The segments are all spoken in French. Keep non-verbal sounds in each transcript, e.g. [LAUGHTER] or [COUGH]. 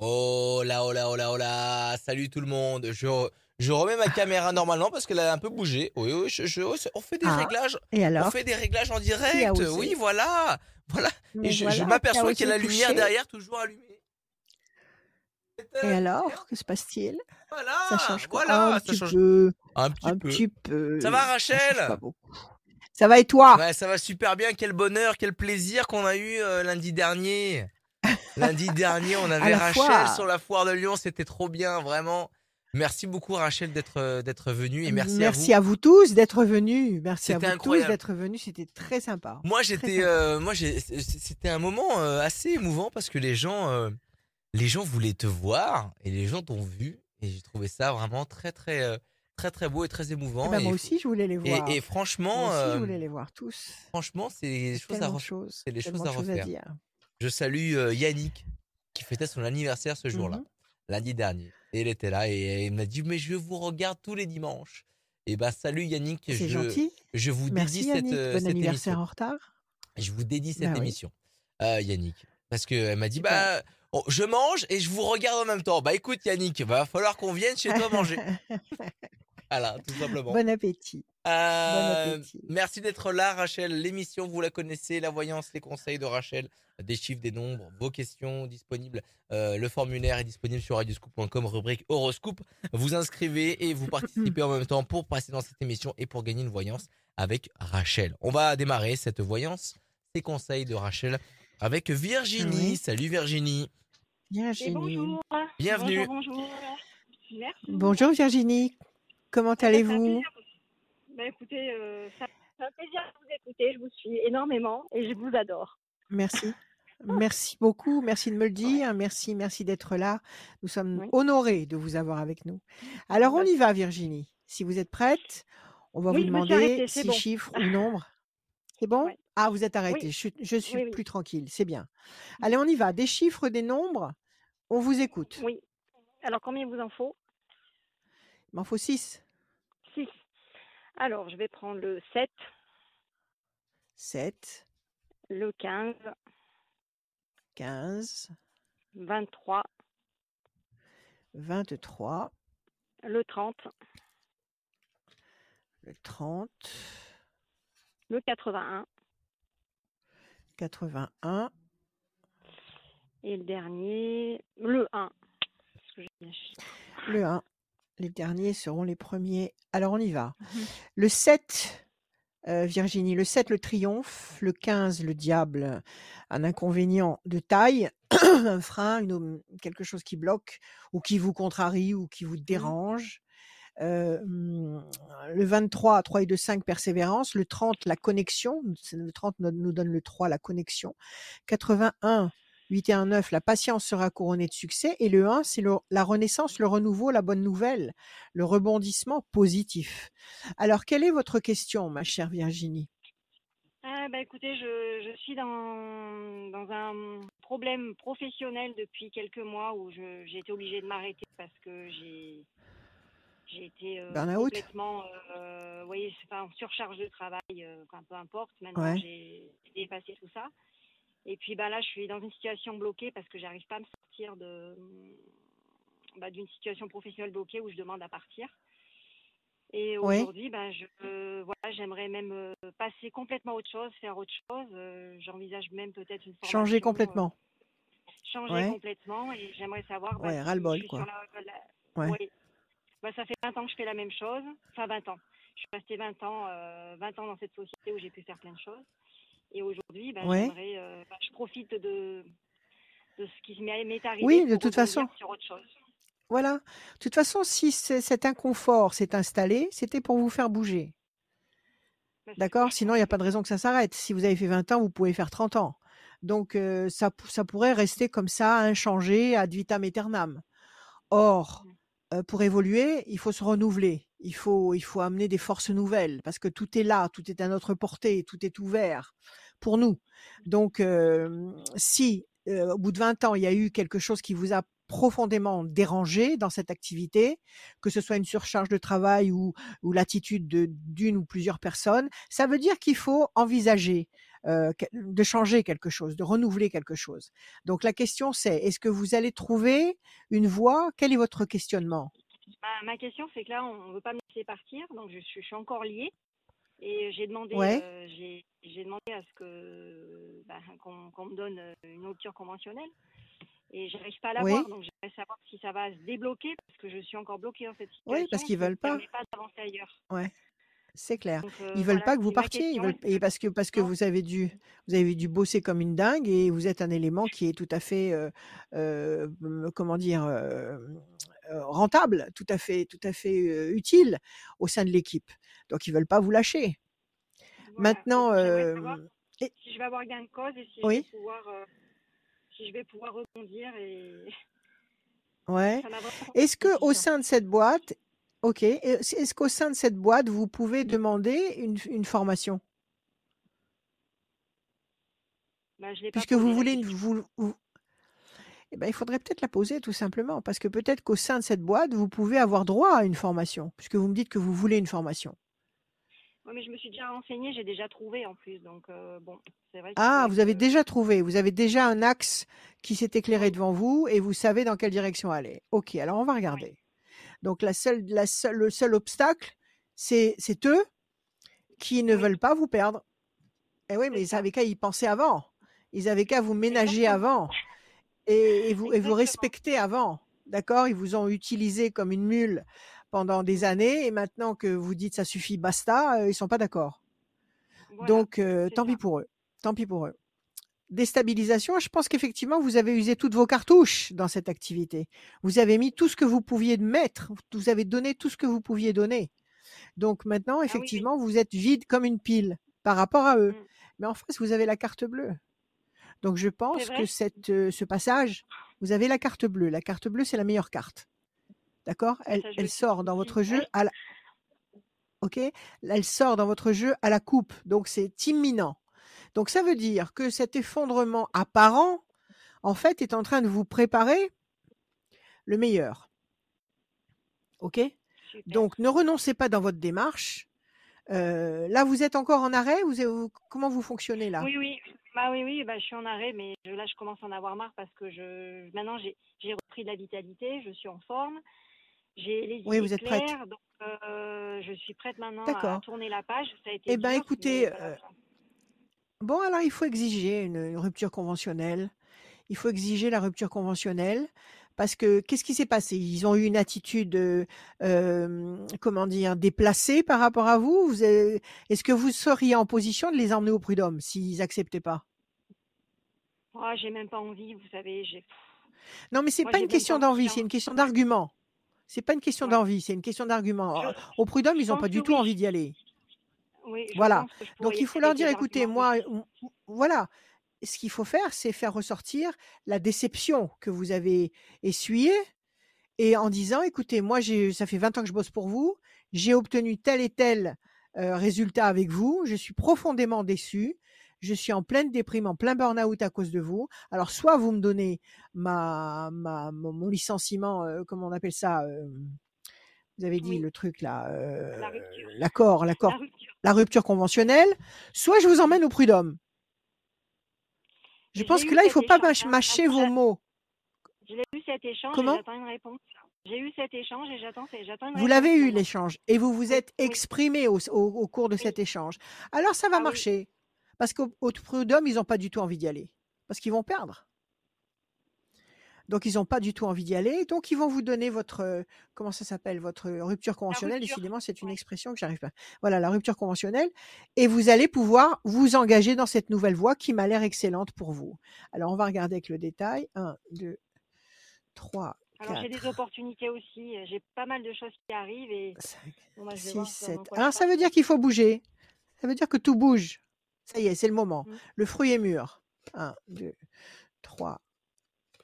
Là, là, oh là, oh là. Salut tout le monde. Je, je remets ma caméra normalement parce qu'elle a un peu bougé. Oui, oui, je, je- on fait des Ah, réglages. Et On alors fait des réglages en direct. Oui, voilà. Voilà. Mais Et je, voilà, m'aperçois qu'il y a la lumière derrière toujours allumée. Et alors, que se passe-t-il? Ça Voilà. change quoi? Voilà. Un Ça petit change peu, un petit un peu. petit peu. Ça va, Ça Rachel? pas beaucoup. Ça va et toi? Ouais, ça va super bien. Quel bonheur, quel plaisir qu'on a eu euh, lundi dernier. Lundi dernier, on avait Rachel foire. sur la foire de Lyon. C'était trop bien, vraiment. Merci beaucoup, Rachel, d'être euh, d'être venue et merci, Merci à vous. à vous tous d'être venus. Merci à vous incroyable. tous d'être venus. C'était très sympa. Moi, j'étais, euh, moi, c'était un moment euh, assez émouvant parce que les gens, euh, les gens voulaient te voir et les gens t'ont vu et j'ai trouvé ça vraiment très, très, très, très beau et très Eh émouvant. ben, et, moi aussi, je voulais les et, voir. et franchement, Moi aussi, je voulais les voir tous. franchement, c'est des choses à, choses. c'est des choses à de choses à refaire. dire. Je salue euh, Yannick qui fêtait son anniversaire ce jour-là, Mhm. lundi dernier. Et il était là et il m'a dit mais je vous regarde tous les dimanches. Et ben salut Yannick, je, gentil. je vous Merci dédie Yannick. cette, euh, Bon cette anniversaire émission. en retard. Je vous dédie cette Bah oui. émission, euh, Yannick. Parce qu'elle m'a dit, bah, oh, je mange et je vous regarde en même temps. Bah écoute, Yannick, va falloir qu'on vienne chez toi manger. [LAUGHS] Voilà, tout simplement. Bon appétit. Euh, appétit. merci d'être là, Rachel. L'émission, vous la connaissez, la voyance, les conseils de Rachel, des chiffres, des nombres, vos questions disponibles. Euh, le formulaire est disponible sur radioscoop.com, rubrique horoscope. Vous inscrivez et vous participez en même temps pour passer dans cette émission et pour gagner une voyance avec Rachel. On va démarrer cette voyance, ces conseils de Rachel avec Virginie. Oui. Salut Virginie. Et Virginie. bonjour. Bienvenue. Bonjour, bonjour. Merci. Bonjour Virginie. Comment allez-vous. Bah, écoutez, euh, ça fait un plaisir de vous écouter. Je vous suis énormément et je vous adore. Merci. [LAUGHS] Merci beaucoup. Merci de me le dire. Merci, merci d'être là. Nous sommes Oui. honorés de vous avoir avec nous. Alors, on y va, Virginie. Si vous êtes prête, on va Oui, vous demander arrêtée, c'est six bon. chiffres ou [LAUGHS] nombres. C'est bon? Ah, vous êtes arrêtée. Je, suis- je plus tranquille. C'est bien. Allez, on y va. Des chiffres, des nombres. On vous écoute. Oui. Alors, combien il vous en faut? Il m'en faut six. 6. Alors, je vais prendre le 7, 7, le 15, 15, 23, 23, le 30, le 30, le 81 81, et le dernier, le 1. Parce que j'ai bien chié. le 1. Les derniers seront les premiers. Alors, on y va. Mhm. Le 7, euh, Virginie, le 7, le triomphe. Le 15, le diable, un inconvénient de taille, [CLEARS THROAT] un frein, une, quelque chose qui bloque ou qui vous contrarie ou qui vous dérange. Euh, le 23, 3 et 2, 5, persévérance. Le 30, la connexion. Le 30 no- nous donne le 3, la connexion. 81, 8 et 1, 9, la patience sera couronnée de succès. Et le 1, c'est la renaissance, le renouveau, la bonne nouvelle, le rebondissement positif. Alors, quelle est votre question, ma chère Virginie? Ah, bah, écoutez, je, je suis dans, dans un problème professionnel depuis quelques mois où j'ai été obligée de m'arrêter parce que j'ai j'ai été euh, complètement euh, vous voyez, en surcharge de travail, euh, enfin, peu importe. Maintenant, Ouais. j'ai dépassé tout ça. Et puis bah, là, je suis dans une situation bloquée parce que j'arrive pas à me sortir de bah, d'une situation professionnelle bloquée où je demande à partir. Et aujourd'hui, je, euh, voilà, j'aimerais même euh, passer complètement à autre chose, faire autre chose. Euh, J'envisage même peut-être une formation. Changer complètement. changer Ouais. complètement. Et j'aimerais savoir. bah, Ouais, si suis quoi. la- la- Ouais. ouais. Bah, ça fait 20 ans que je fais la même chose. Enfin, 20 ans. Je suis restée 20 ans, euh, 20 ans dans cette société où j'ai pu faire plein de choses. Et aujourd'hui, bah, Ouais. euh, bah, je profite de, de ce qui m'est arrivé. Oui, de toute façon. Sur autre chose. Voilà. De toute façon, si cet inconfort s'est installé, c'était pour vous faire bouger. Bah, D'accord? Sinon, il n'y a pas de raison que ça s'arrête. Si vous avez fait 20 ans, vous pouvez faire 30 ans. Donc, euh, ça, ça pourrait rester comme ça, inchangé, ad vitam aeternam. Or, euh, pour évoluer, il faut se renouveler. Il faut, il faut amener des forces nouvelles parce que tout est là, tout est à notre portée, tout est ouvert pour nous. Donc, euh, si euh, au bout de 20 ans, il y a eu quelque chose qui vous a profondément dérangé dans cette activité, que ce soit une surcharge de travail ou, ou l'attitude de- d'une ou plusieurs personnes, ça veut dire qu'il faut envisager euh, de changer quelque chose, de renouveler quelque chose. Donc la question c'est, est-ce que vous allez trouver une voie? Quel est votre questionnement? Ma, ma question, c'est que là, on ne veut pas me laisser partir, donc je, suis- je suis encore liée. Et j'ai demandé, Ouais. euh, j'ai j'ai demandé à ce que bah, qu'on qu'on me donne euh, une rupture conventionnelle. Et j'arrive pas à Oui. l'avoir, donc j'aimerais savoir si ça va se débloquer parce que je suis encore bloquée dans cette situation. Oui, parce qu'ils qui me veulent pas. pas d'avancer ailleurs. Ouais, c'est clair. Donc, euh, Ils veulent voilà, pas que vous partiez, ils veulent et parce que parce que Non. vous avez dû vous avez dû bosser comme une dingue et vous êtes un élément qui est tout à fait euh, euh, comment dire euh, euh, rentable, tout à fait tout à fait euh, utile au sein de l'équipe. Donc ils veulent pas vous lâcher. Voilà. Maintenant, euh, savoir et- si je vais avoir gain de cause et si Oui. je vais pouvoir, euh, si je vais pouvoir rebondir et [LAUGHS] ouais. Est-ce que au sein de cette boîte, ok, est-ce qu'au sein de cette boîte vous pouvez demander une, une formation? Bah, je l'ai pas puisque vous voulez une, vous- eh ben, il faudrait peut-être la poser tout simplement, parce que peut-être qu'au sein de cette boîte, vous pouvez avoir droit à une formation, puisque vous me dites que vous voulez une formation. Ouais, mais je me suis déjà renseignée, j'ai déjà trouvé en plus, donc euh, bon, c'est vrai Ah, vous avez que- déjà trouvé, vous avez déjà un axe qui s'est éclairé Oui. devant vous et vous savez dans quelle direction aller. Ok, alors on va regarder. Donc la seule, la seule, le seul obstacle, c'est eux qui ne Oui. veulent pas vous perdre. Eh oui, mais ils avaient qu'à y penser avant. Ils avaient qu'à vous ménager avant et, et vous, et vous Exactement. respecter avant. D'accord? Ils vous ont utilisé comme une mule pendant des années et maintenant que vous dites ça suffit, basta, euh, ils sont pas d'accord. Voilà, Donc euh, tant pis pour eux. Tant pis pour eux. Déstabilisation, je pense qu'effectivement vous avez usé toutes vos cartouches dans cette activité. Vous avez mis tout ce que vous pouviez mettre, vous avez donné tout ce que vous pouviez donner. Donc maintenant, Ah oui, oui. effectivement, vous êtes vide comme une pile par rapport à eux. Mm. Mais en face, vous avez la carte bleue. Donc je pense que cette, euh, ce passage, vous avez la carte bleue. La carte bleue, c'est la meilleure carte. D'accord? Elle, je elle sort dans aussi. votre jeu à la... Ok? Elle sort dans votre jeu à la coupe. Donc c'est imminent. Donc ça veut dire que cet effondrement apparent, en fait, est en train de vous préparer le meilleur. Ok? Super. Donc ne renoncez pas dans votre démarche. Euh, là, vous êtes encore en arrêt? Vous, vous- Comment vous fonctionnez là? Oui, oui. Bah oui, oui, bah, je suis en arrêt, mais je- là, je commence à en avoir marre parce que je maintenant, j'ai j'ai repris de la vitalité, je suis en forme, j'ai les Oui, idées vous êtes prête. claires, donc euh, je suis prête maintenant à, tourner la page. Ça a été Eh dur, écoutez, mais euh, faire. Bon, alors il faut exiger une, une rupture conventionnelle. Il faut exiger la rupture conventionnelle parce que qu'est-ce qui s'est passé? Ils ont eu une attitude, euh, euh, comment dire, déplacée par rapport à vous? Est-ce que vous seriez en position de les emmener au prud'homme s'ils n'acceptaient pas? Ah, j'ai même pas envie, vous savez. Non, mais c'est pas j'ai une question pas d'envie, envie. c'est une question d'argument. C'est pas une question d'envie, c'est une question d'argument. Je- Au prud'homme, ils n'ont pas du tout oui. envie d'y aller. Oui, Voilà. Donc il faut leur dire, écoutez, moi, voilà, ce qu'il faut faire, c'est faire ressortir la déception que vous avez essuyée et en disant, écoutez, moi, j'ai, ça fait 20 ans que je bosse pour vous, j'ai obtenu tel et tel euh, résultat avec vous, je suis profondément déçu, je suis en pleine déprime, en plein burn-out à cause de vous. Alors, soit vous me donnez ma, ma, mon, licenciement, euh, comment on appelle ça euh, Vous avez dit Oui. le truc là, l'accord, l'accord la rupture conventionnelle, soit je vous emmène au prud'homme. Je pense que là, il cet faut pas échange, hein. mâcher Attends, vos mots. J'ai eu cet échange Comment? et j'attends une réponse. J'ai eu cet échange et j'attends j'attends une Vous l'avez eu, l'échange, et vous vous êtes oui. exprimé au, au- au cours de Oui. cet échange. Alors, ça va Ah oui. marcher. Parce qu'au au prud'homme, ils n'ont pas du tout envie d'y aller. Parce qu'ils vont perdre. Donc, ils n'ont pas du tout envie d'y aller. Donc, ils vont vous donner votre, euh, comment ça s'appelle, votre rupture La conventionnelle. rupture. Décidément, c'est une expression que j'arrive pas. Voilà, la rupture conventionnelle. Et vous allez pouvoir vous engager dans cette nouvelle voie qui m'a l'air excellente pour vous. Alors, on va regarder avec le détail. 1, 2, 3, Alors j'ai des 4, opportunités aussi. euh, J'ai pas mal de choses qui arrivent et 5, bon, bah, je vais 6, voir dans 7. quoi je Alors, ça veut dire qu'il faut bouger. Ça veut dire que tout bouge. Ça y est, c'est le moment. Mm. Le fruit est mûr. 1, 2, 3,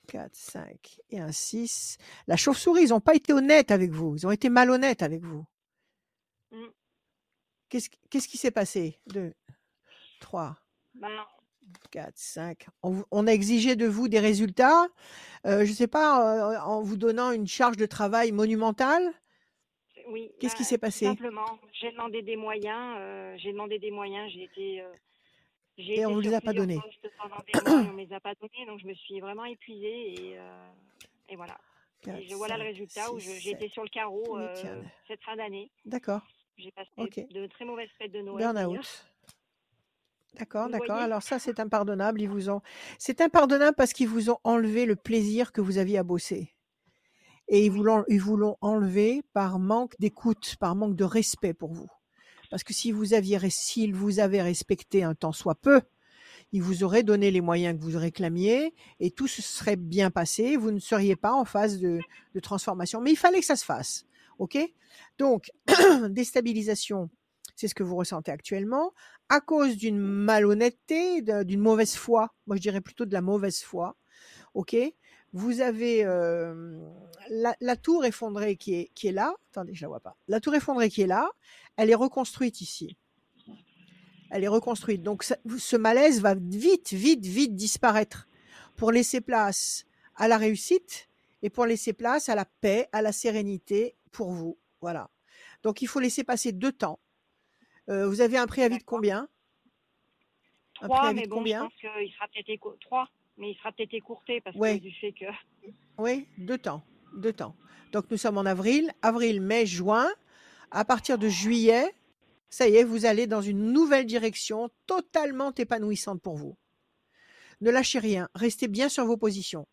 4, 5 et un 6. La chauve-souris, ils n'ont pas été honnêtes avec vous. Ils ont été malhonnêtes avec vous. Mm. Qu'est-ce qui s'est passé? 2, 3, Ben, 4, 5. On, a exigé de vous des résultats, euh, je ne sais pas, euh, en vous donnant une charge de travail monumentale? oui. Qu'est-ce qui bah, s'est tout passé? Simplement, j'ai demandé des moyens. euh, j'ai demandé des moyens. J'ai été. J'ai Et on vous les a pas donnés. on me les a pas donnés, donc je me suis vraiment épuisée et, euh, et voilà. Et je voilà le cinq, résultat où je- j'ai été sur le carreau euh, cette fin d'année. D'accord. J'ai passé de très mauvaises fêtes de Noël. Burn-out. D'accord, Vous d'accord. Alors ça, [LAUGHS] c'est impardonnable. Ils vous ont, c'est impardonnable parce qu'ils vous ont enlevé le plaisir que vous aviez à bosser. Et ils vous l'ont, ils vous l'ont enlevé par manque d'écoute, par manque de respect pour vous. Parce que si vous aviez, s'ils vous avaient respecté un temps soit peu, ils vous auraient donné les moyens que vous réclamiez et tout se serait bien passé. Vous ne seriez pas en phase de, transformation. Mais il fallait que ça se fasse. OK? Donc, [CLEARS THROAT] déstabilisation, c'est ce que vous ressentez actuellement, à cause d'une malhonnêteté, d'une mauvaise foi. Moi, je dirais plutôt de la mauvaise foi. OK? Vous avez euh, la, la tour effondrée qui est, qui est là. Attendez, je la vois pas. La tour effondrée qui est là, elle est reconstruite ici. Elle est reconstruite. Donc, ça- ce malaise va vite, vite, vite disparaître pour laisser place à la réussite et pour laisser place à la paix, à la sérénité pour vous. Voilà. Donc, il faut laisser passer deux temps. Euh, vous avez un préavis de combien? Un Trois, préavis mais de bon, je combien? pense qu'il sera peut-être éco... trois, mais il sera peut-être écourté parce que du fait que [LAUGHS] oui, deux temps. Deux temps. Donc, nous sommes en avril, avril, mai, juin. À partir de juillet, ça y est, vous allez dans une nouvelle direction totalement épanouissante pour vous. Ne lâchez rien. Restez bien sur vos positions.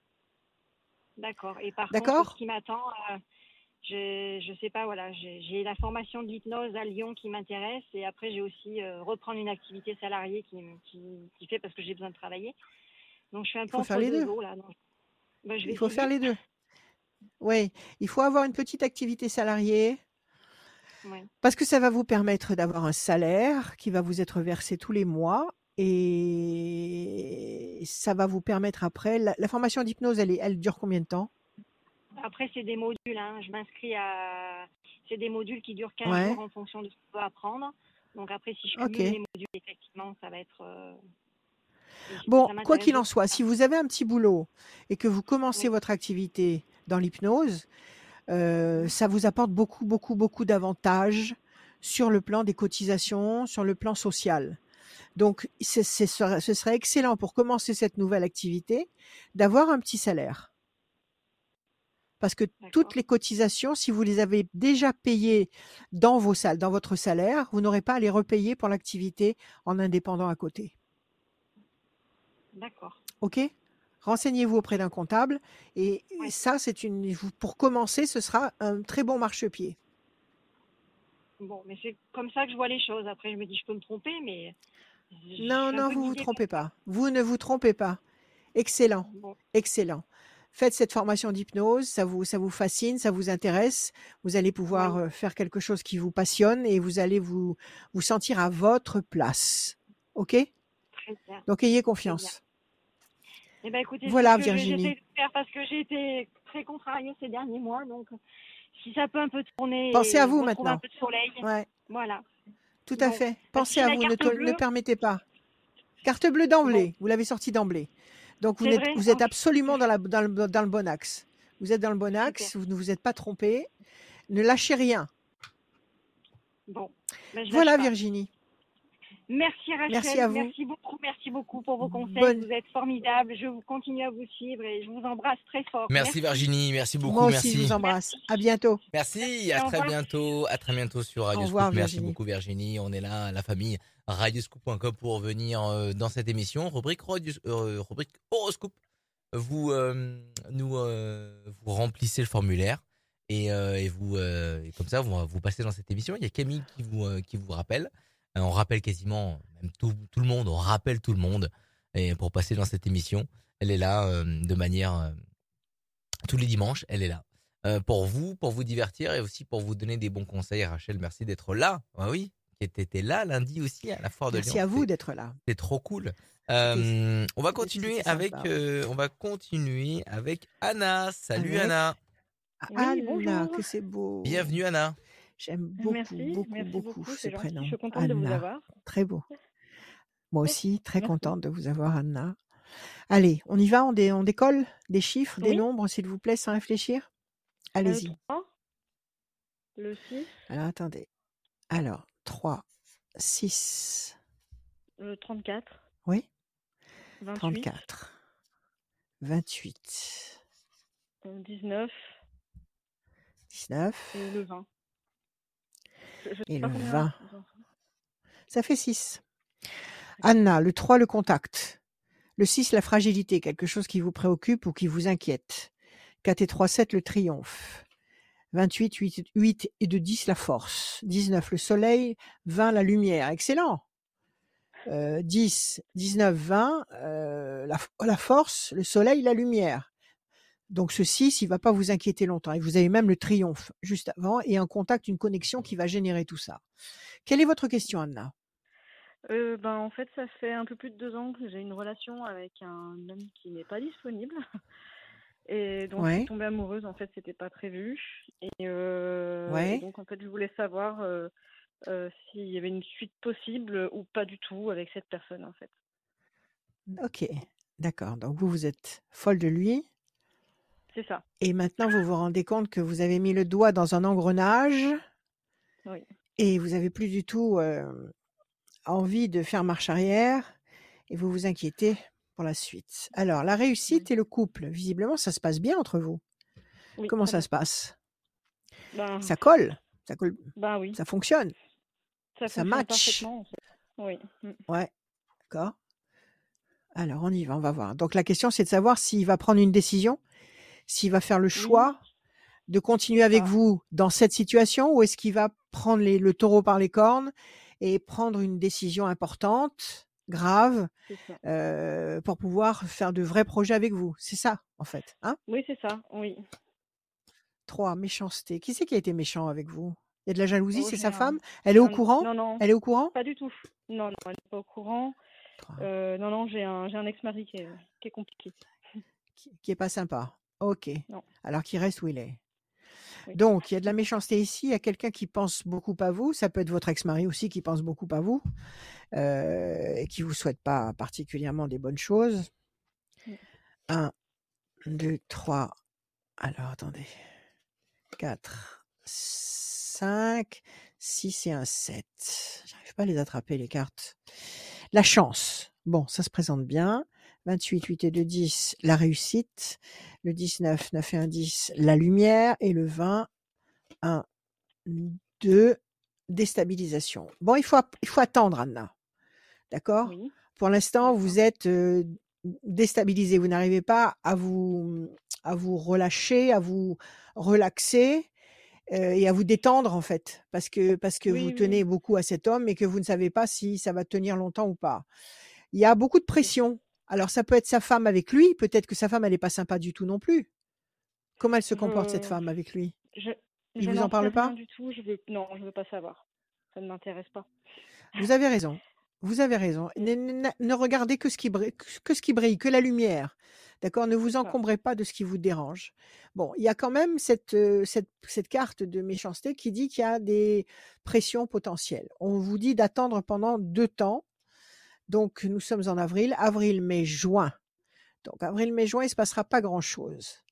D'accord. Et par contre, ce qui m'attend, euh, je je sais pas, voilà, j'ai la formation de l'hypnose à Lyon qui m'intéresse et après j'ai aussi euh, reprendre une activité salariée qui, me- qui, qui fait parce que j'ai besoin de travailler. Donc je suis un Il peu faut faire les deux là. Ben, je vais Il faut faire essayer. les deux. [LAUGHS] Oui, il faut avoir une petite activité salariée Ouais. parce que ça va vous permettre d'avoir un salaire qui va vous être versé tous les mois et ça va vous permettre après. La, la formation d'hypnose, elle, dure combien de temps? Après c'est des modules, hein. Je m'inscris à, c'est des modules qui durent 15 Ouais, jours en fonction de ce qu'on peut apprendre. Donc après si je cumule les modules, effectivement, ça va être, euh, Bon, quoi qu'il en soit, si vous avez un petit boulot et que vous commencez Oui. votre activité dans l'hypnose, euh, ça vous apporte beaucoup, beaucoup, beaucoup d'avantages sur le plan des cotisations, sur le plan social. Donc, ce serait ce serait excellent pour commencer cette nouvelle activité d'avoir un petit salaire. Parce que toutes les cotisations, si vous les avez déjà payées dans vos salles, dans votre salaire, vous n'aurez pas à les repayer pour l'activité en indépendant à côté. D'accord. OK Renseignez-vous auprès d'un comptable et ça, c'est une vous- pour commencer, ce sera un très bon marchepied. Bon, mais c'est comme ça que je vois les choses. Après, je me dis, je peux me tromper, mais Non, non, vous vous guidée comme trompez pas. Vous ne vous trompez pas. Excellent, Bon, excellent. Faites cette formation d'hypnose, ça vous, ça vous fascine, ça vous intéresse. Vous allez pouvoir oui, euh, faire quelque chose qui vous passionne et vous allez vous, vous sentir à votre place. OK? Très bien, Donc ayez confiance. Eh ben, écoutez, Voilà, Virginie. de faire parce que j'ai été très contrariée ces derniers mois. Donc, si ça peut un peu tourner Pensez à vous retrouver un maintenant. peu de soleil, Ouais, voilà. tout à Bon, fait. Pensez à vous, ne, te- ne bleue, permettez pas. Carte bleue bon, d'emblée, vous l'avez sortie d'emblée. Donc vous êtes, vrai, vous êtes absolument dans, la, dans, le, dans le bon axe. Vous êtes dans le bon axe, vous ne vous êtes pas trompé. Ne lâchez rien. Bon, ben, Voilà. Virginie. Merci Merci Rachel, à vous. merci beaucoup, merci beaucoup pour vos conseils. Bonne. Vous êtes formidables. Je vous continue à vous suivre et je vous embrasse très fort. Merci Merci. Virginie, merci beaucoup, Moi aussi, je merci. vous embrasse. Merci. À bientôt. Merci, Merci. à très bientôt, à très bientôt sur Radio revoir, Scoop. Merci Virginie. beaucoup Virginie, on est là, la famille radioscoop.com pour venir euh, dans cette émission, rubrique, radio- euh, rubrique horoscope. Vous euh, nous euh, vous remplissez le formulaire et, euh, et vous euh, et comme ça vous, vous passez dans cette émission. Il y a Camille qui vous euh, qui vous rappelle. Euh, on rappelle quasiment même tout, tout le monde, on rappelle tout le monde et pour passer dans cette émission. Elle est là euh, de manière euh, tous les dimanches, elle est là. Euh, pour vous, pour vous divertir et aussi pour vous donner des bons conseils. Rachel, merci d'être là. Ah oui, qui était là lundi aussi à la foire de Merci Lyon. à vous d'être là. C'est trop cool. Euh, on va continuer avec, sympa. euh, on va continuer avec Anna. Salut Avec Anna. Oui, Anna, bonjour. que c'est beau. Bienvenue Anna. J'aime beaucoup, Merci, beaucoup, merci beaucoup beaucoup, ce gentil. prénom. Je suis contente de vous Anna. avoir. Très beau. Moi aussi, très Merci. contente de vous avoir, Anna. Allez, on y va, on, dé- on décolle des chiffres, des Oui. nombres, s'il vous plaît, sans réfléchir? Le Allez-y. 3, le 6, Alors, attendez. Alors, 3, 6, le 34, Oui 28, 34. 28. euh, 19 19. et le 20. Je, Et le combien 20. ils en font. Ça fait 6. Anna, le 3, le contact. Le 6, la fragilité, quelque chose qui vous préoccupe ou qui vous inquiète. 4 et 3, 7, le triomphe. 28, 8, 8 et 2, 10, la force. 19, le soleil. 20, la lumière. Excellent. Euh, 10, 19, 20, euh, la, la force, le soleil, la lumière. Donc ce 6, il va pas vous inquiéter longtemps. Et vous avez même le triomphe juste avant et un contact, une connexion qui va générer tout ça. Quelle est votre question, Anna? Euh, ben, en fait, ça fait un peu plus de deux ans que j'ai une relation avec un homme qui n'est pas disponible. [LAUGHS] Et donc, je suis tombée amoureuse, en fait, c'était pas prévu. Et, euh, et donc, en fait, je voulais savoir euh, euh, s'il y avait une suite possible ou pas du tout avec cette personne, en fait. Ok, d'accord. Donc vous, vous êtes folle de lui. C'est ça. Et maintenant, vous vous rendez compte que vous avez mis le doigt dans un engrenage Oui. et vous avez plus du tout euh, envie de faire marche arrière et vous vous inquiétez pour la suite. Alors, la réussite et le couple, visiblement, ça se passe bien entre vous. Oui, Comment ça bien. se passe? Ben, Ça colle, ça colle, ben oui, ça fonctionne. ça ça fonctionne match. parfaitement, en fait. Oui. Mm. Ouais, d'accord. Alors, on y va, on va voir. Donc, la question, c'est de savoir s'il va prendre une décision, s'il va faire le choix de continuer avec vous dans cette situation ou est-ce qu'il va prendre les- le taureau par les cornes et prendre une décision importante, grave, euh, pour pouvoir faire de vrais projets avec vous? C'est ça, en fait. Hein? Oui, c'est ça. Oui. Trois, méchanceté. Qui c'est qui a été méchant avec vous? Il y a de la jalousie, Oh, c'est sa femme? Elle est au courant? Non, non, Elle est au courant? Pas du tout. Non, non, elle n'est pas au courant. Euh, non, non, j'ai un, ex-mari qui est, qui est compliqué. Qui, qui est pas sympa. Ok. Non. Alors qu'il reste où il est. Oui. Donc, il y a de la méchanceté ici. Il y a quelqu'un qui pense beaucoup à vous. Ça peut être votre ex-mari aussi qui pense beaucoup à vous euh, et qui vous souhaite pas particulièrement des bonnes choses. Mm. Un, deux, trois. Alors, attendez. Quatre, cinq, six et un sept. J'arrive pas à les attraper, les cartes. La chance. Bon, ça se présente bien. 28, 8 et 2, 10, la réussite. Le 19, 9 et 1, 10, la lumière. Et le 20, 1, 2, déstabilisation. Bon, il faut, il faut attendre, Anna. D'accord? Oui, Pour l'instant, vous êtes euh, déstabilisé. Vous n'arrivez pas à vous, à vous relâcher, à vous relaxer euh, et à vous détendre, en fait. Parce que, parce que vous Oui, tenez beaucoup à cet homme et que vous ne savez pas si ça va tenir longtemps ou pas. Il y a beaucoup de pression. Alors, ça peut être sa femme avec lui. Peut-être que sa femme, elle n'est pas sympa du tout non plus. Comment elle se comporte, cette femme, avec lui? je, Il je vous en parle pas? du tout. Je veux, non, je veux pas savoir. Ça ne m'intéresse pas. Vous avez raison. Vous avez raison. Ne, ne- ne regardez que ce qui brille, que ce qui brille, que la lumière. D'accord? Ne vous encombrez pas de ce qui vous dérange. Bon, il y a quand même cette, euh, cette, cette carte de méchanceté qui dit qu'il y a des pressions potentielles. On vous dit d'attendre pendant deux temps. Donc, nous sommes en avril, avril, mai, juin. Donc, avril, mai, juin, il ne se passera pas grand-chose.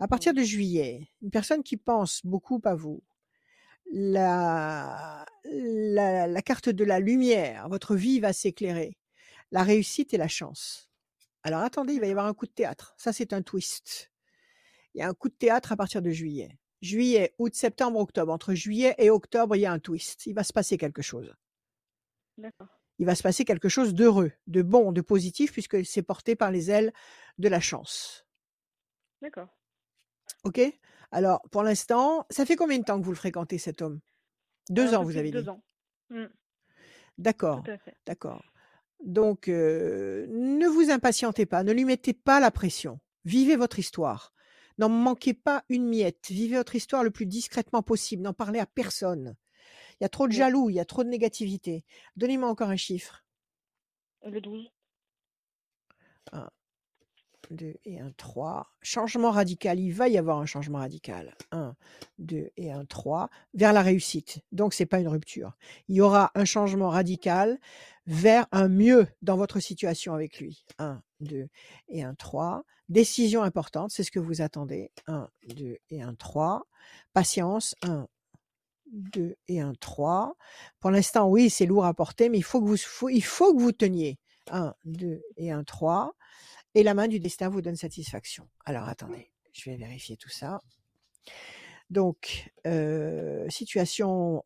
À partir Oui. de juillet, une personne qui pense beaucoup à vous, la, la, la carte de la lumière, votre vie va s'éclairer, la réussite et la chance. Alors attendez, il va y avoir un coup de théâtre. Ça, c'est un twist. Il y a un coup de théâtre à partir de juillet. Juillet, août, septembre, octobre. Entre juillet et octobre, il y a un twist. Il va se passer quelque chose. D'accord. Il va se passer quelque chose d'heureux, de bon, de positif, puisque c'est porté par les ailes de la chance. D'accord. OK? Alors, pour l'instant, ça fait combien de temps que vous le fréquentez, cet homme? Deux Un ans, vous avez dit. deux ans. Mm, D'accord, tout à fait. d'accord. Donc, euh, ne vous impatientez pas, ne lui mettez pas la pression. Vivez votre histoire. N'en manquez pas une miette. Vivez votre histoire le plus discrètement possible. N'en parlez à personne. Il y a trop de jaloux, il y a trop de négativité. Donnez-moi encore un chiffre. Le 12. 1, 2 et 1, 3. Changement radical. Il va y avoir un changement radical. 1, 2 et 1, 3. Vers la réussite. Donc, ce n'est pas une rupture. Il y aura un changement radical vers un mieux dans votre situation avec lui. 1, 2 et 1, 3. Décision importante, c'est ce que vous attendez. 1, 2 et 1, 3. Patience. 1, 2 et 1, 3. Pour l'instant, oui, c'est lourd à porter, mais il faut que vous, faut- il faut que vous teniez. 1, 2 et 1, 3. Et la main du destin vous donne satisfaction. Alors attendez, je vais vérifier tout ça. Donc, euh, situation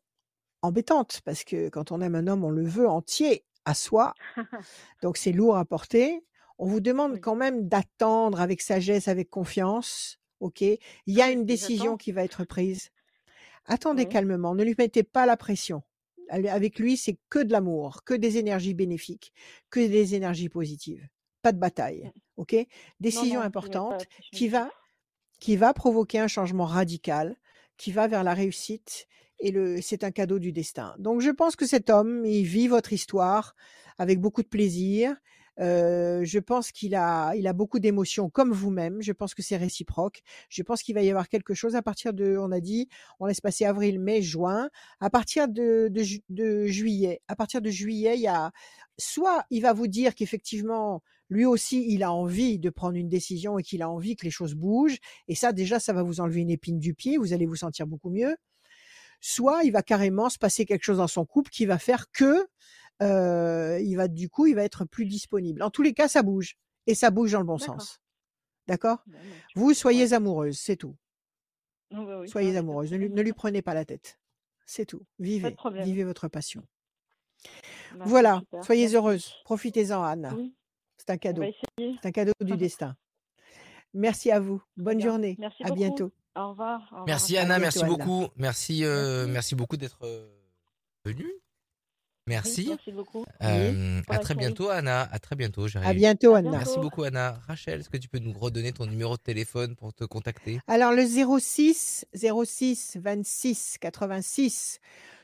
embêtante, parce que quand on aime un homme, on le veut entier à soi. [LAUGHS] Donc c'est lourd à porter. On vous demande quand même d'attendre avec sagesse, avec confiance. OK? Il y a une décision qui va être prise. Attendez calmement, ne lui mettez pas la pression. Avec lui, c'est que de l'amour, que des énergies bénéfiques, que des énergies positives. Pas de bataille. Mm. OK? Décision non, importante qui va qui va provoquer un changement radical, qui va vers la réussite et le c'est un cadeau du destin. Donc je pense que cet homme, il vit votre histoire avec beaucoup de plaisir. Je pense qu'il a, il a beaucoup d'émotions comme vous-même. Je pense que c'est réciproque. Je pense qu'il va y avoir quelque chose à partir de, on a dit, on laisse passer avril, mai, juin. À partir de, de, de juillet, à partir de juillet, il y a, soit il va vous dire qu'effectivement, lui aussi, il a envie de prendre une décision et qu'il a envie que les choses bougent. Et ça, déjà, ça va vous enlever une épine du pied. Vous allez vous sentir beaucoup mieux. Soit il va carrément se passer quelque chose dans son couple qui va faire que euh, il va du coup, il va être plus disponible. En tous les cas, ça bouge et ça bouge dans le bon sens. D'accord? Bon, bah, Vous soyez amoureuse, c'est tout. Oh, bah oui, Soyez amoureuse. Ne lui, problème. ne lui prenez pas la tête. C'est tout. Vivez, vivez votre passion. Merci, Voilà. super. Soyez Merci. heureuse. Profitez-en, Anne. Oui, C'est un cadeau. C'est un cadeau du [LAUGHS] destin. Merci à vous. Bonne bien. journée. Merci À beaucoup. bientôt. Au revoir. Au revoir. Merci Anna, bientôt, merci Anna. beaucoup. Merci, euh, Merci. merci beaucoup d'être euh, venue. Merci. merci beaucoup. Euh, à très bientôt Anna, à très bientôt. À bientôt, Anna. Merci bientôt. beaucoup Anna. Rachel, est-ce que tu peux nous redonner ton numéro de téléphone pour te contacter? Alors le 06 06 26 86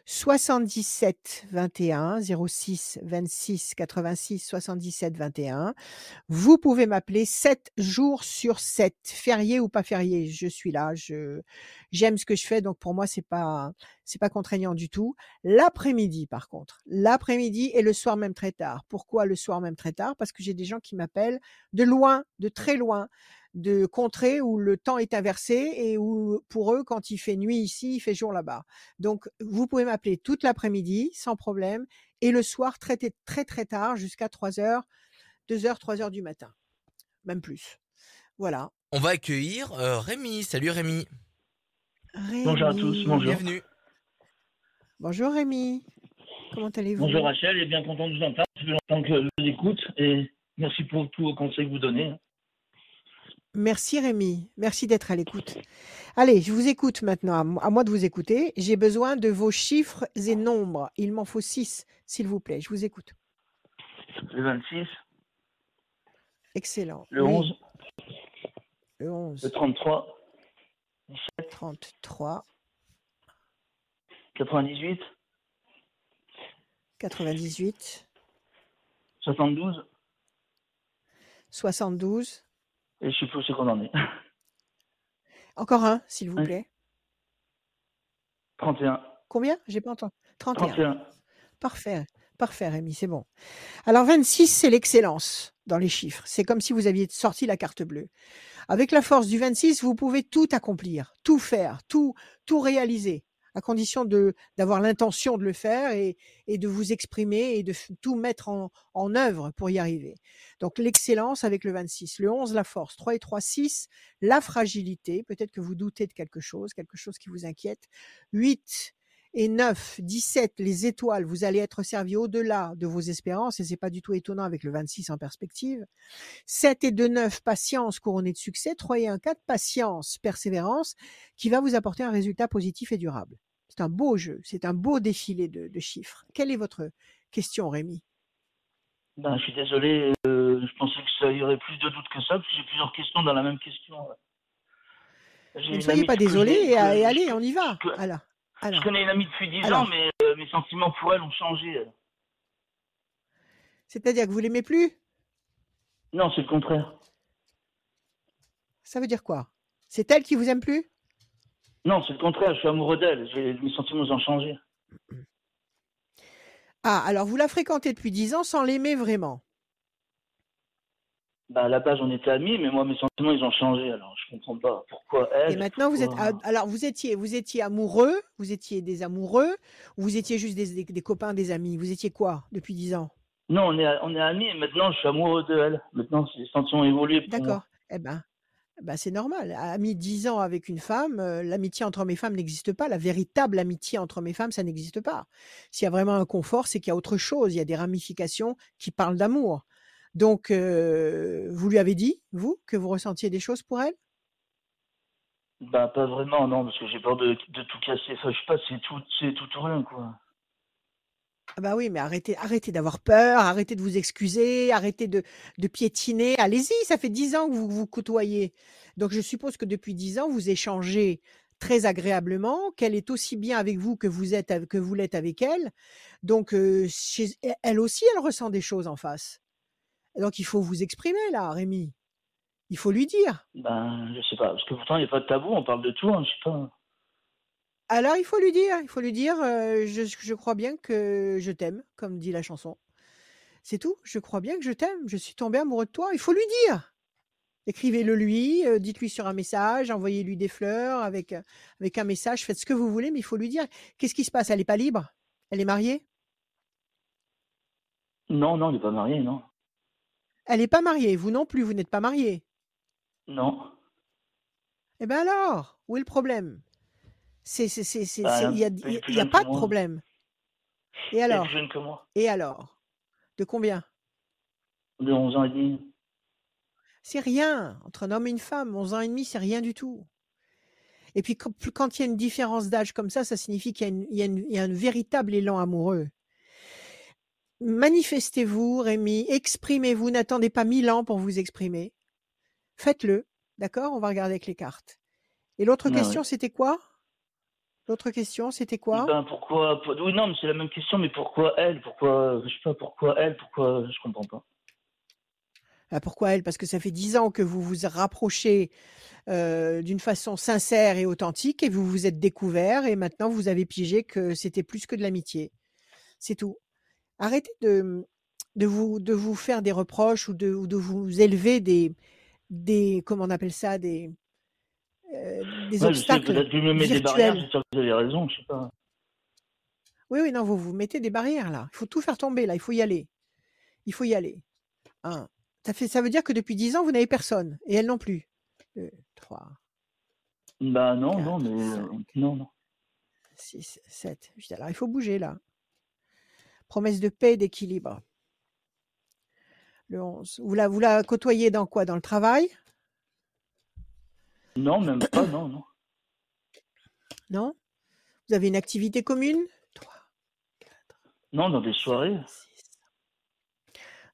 77 21 06 26 86 77 21. Vous pouvez m'appeler 7 jours sur 7, férié ou pas férié, je suis là, je j'aime ce que je fais donc pour moi c'est pas c'est pas contraignant du tout. L'après-midi par contre, l'après-midi et le soir même très tard. Pourquoi le soir même très tard? Parce que j'ai des gens qui m'appellent de loin, de très loin de contrées où le temps est inversé et où pour eux, quand il fait nuit ici, il fait jour là-bas. Donc, vous pouvez m'appeler toute l'après-midi sans problème et le soir très très très, tard jusqu'à 3 heures, 2 heures, 3 heures du matin, même plus. Voilà. On va accueillir euh, Rémi. Salut Rémi. Bonjour à tous, Rémi. bonjour. Bienvenue. Bonjour Rémi. Comment allez-vous? Bonjour Rachel, et bien content de vous entendre. Ça fait longtemps que je vous écoute et merci pour tous vos conseils que vous donnez. Merci Rémi, merci d'être à l'écoute. Allez, je vous écoute maintenant, à mo- à moi de vous écouter. J'ai besoin de vos chiffres et nombres. Il m'en faut six, s'il vous plaît. Je vous écoute. Le 26, Excellent. le Oui, 11, Le le 11, 33, 33, 98, 98, 72 72. Et je suppose qu'on en est. [LAUGHS] Encore un, s'il vous Oui. plaît. 31, Combien? J'ai pas entendu. 31. 31, Parfait. Parfait, Rémi, c'est bon. Alors, 26, c'est l'excellence dans les chiffres. C'est comme si vous aviez sorti la carte bleue. Avec la force du 26, vous pouvez tout accomplir, tout faire, tout, tout réaliser, à condition de, d'avoir l'intention de le faire et, et de vous exprimer et de tout mettre en, en œuvre pour y arriver. Donc, l'excellence avec le 26. Le 11, la force. 3 et 3, 6, la fragilité. Peut-être que vous doutez de quelque chose, quelque chose qui vous inquiète. 8, et 9, 17, les étoiles, vous allez être servi au-delà de vos espérances, et c'est pas du tout étonnant avec le 26 en perspective. 7 et 2, 9, patience couronnée de succès. 3 et 1, 4, patience, persévérance, qui va vous apporter un résultat positif et durable. C'est un beau jeu, c'est un beau défilé de, de chiffres. Quelle est votre question, Rémi? Ben, je suis désolé, euh, je pensais que ça y aurait plus de doutes que ça, parce que j'ai plusieurs questions dans la même question. Ne soyez pas désolé et, allez, on y va. que- Alors, Je connais une amie depuis 10 Alors. ans, mais euh, mes sentiments pour elle ont changé. c'est-à-dire que vous l'aimez plus? Non, c'est le contraire. Ça veut dire quoi? C'est elle qui vous aime plus? Non, c'est le contraire, je suis amoureux d'elle. J'ai- Mes sentiments ont changé. Ah, alors vous la fréquentez depuis 10 ans sans l'aimer vraiment? Bah, à la base, on était amis, mais moi, mes sentiments, ils ont changé. Alors, je comprends pas pourquoi elle. Et maintenant, vous êtes. Alors, vous étiez, vous étiez amoureux, vous étiez des amoureux, ou vous étiez juste des, des- des copains, des amis? Vous étiez quoi depuis 10 ans? Non, on est, on est amis et maintenant je suis amoureux de elle. Maintenant, les sentiments ont évolué pour moi. D'accord. Eh ben, eh ben, c'est normal. Ami 10 ans avec une femme, euh, l'amitié entre mes femmes n'existe pas. La véritable amitié entre mes femmes, ça n'existe pas. S'il y a vraiment un confort, c'est qu'il y a autre chose. Il y a des ramifications qui parlent d'amour. Donc, euh, vous lui avez dit, vous, que vous ressentiez des choses pour elle? Bah, pas vraiment, non, parce que j'ai peur de, de tout casser. Enfin, je sais pas, c'est tout, c'est tout ou rien, quoi. Ah bah oui, mais arrêtez, arrêtez d'avoir peur, arrêtez de vous excuser, arrêtez de, de piétiner. Allez-y, ça fait dix ans que vous vous côtoyez. Donc je suppose que depuis dix ans, vous échangez très agréablement, qu'elle est aussi bien avec vous que vous êtes que vous l'êtes avec elle. Donc euh, chez- elle aussi, elle ressent des choses en face. Donc il faut vous exprimer là, Rémi. Il faut lui dire. Ben, je sais pas, parce que pourtant, il n'y a pas de tabou, on parle de tout, hein, je sais pas. Alors il faut lui dire, il faut lui dire, euh, je, je crois bien que je t'aime, comme dit la chanson. C'est tout. Je crois bien que je t'aime. Je suis tombé amoureux de toi. Il faut lui dire. Écrivez-le lui, euh, dites-lui sur un message, envoyez-lui des fleurs avec, euh, avec un message, faites ce que vous voulez, mais il faut lui dire. Qu'est-ce qui se passe? Elle n'est pas libre? Elle est mariée? Non, non, il n'est pas marié, non. Elle n'est pas mariée. Vous non plus, vous n'êtes pas marié. Non. Eh bien alors, où est le problème? C'est, c'est, c'est, c'est- Bah, c'est- il n'y a, y y pas de moi. problème. Et Elle est alors? plus jeune que moi, Et alors? De combien? De 11 ans et demi. C'est rien. Entre un homme et une femme, 11 ans et demi, c'est rien du tout. Et puis, quand il y a une différence d'âge comme ça, ça signifie qu'il y a un véritable élan amoureux. Manifestez-vous, Rémi, exprimez-vous, n'attendez pas mille ans pour vous exprimer. Faites-le, d'accord On va regarder avec les cartes. Et l'autre Ah question, ouais. c'était quoi? L'autre question, c'était quoi? Ben, pourquoi, pour- Oui, non, mais c'est la même question, mais pourquoi elle? Pourquoi, je sais pas, pourquoi elle? Pourquoi, je comprends pas. Ah, Pourquoi elle? Parce que ça fait dix ans que vous vous rapprochez euh, d'une façon sincère et authentique et vous vous êtes découvert et maintenant vous avez pigé que c'était plus que de l'amitié. C'est tout. Arrêtez de, de, vous, de vous faire des reproches ou de, ou de vous élever des, des, comment on appelle ça, des, euh, des Ouais, obstacles peut-être que je me mets des barrières, que vous avez raison, je sais pas. Oui, oui, non, vous vous mettez des barrières là. Il faut tout faire tomber là. Il faut y aller. Il faut y aller. Un. Ça, fait, ça veut dire que depuis dix ans, vous n'avez personne. Et elle non plus. Deux, trois, Bah non, Quatre, non, mais cinq. non, non. 6, 7, 8. Alors, il faut bouger là. Promesse de paix et d'équilibre. Le 11. Vous la, vous la côtoyez dans quoi? Dans le travail? Non, même pas, non, non. Non? Vous avez une activité commune? 3, Non, dans des soirées. 6.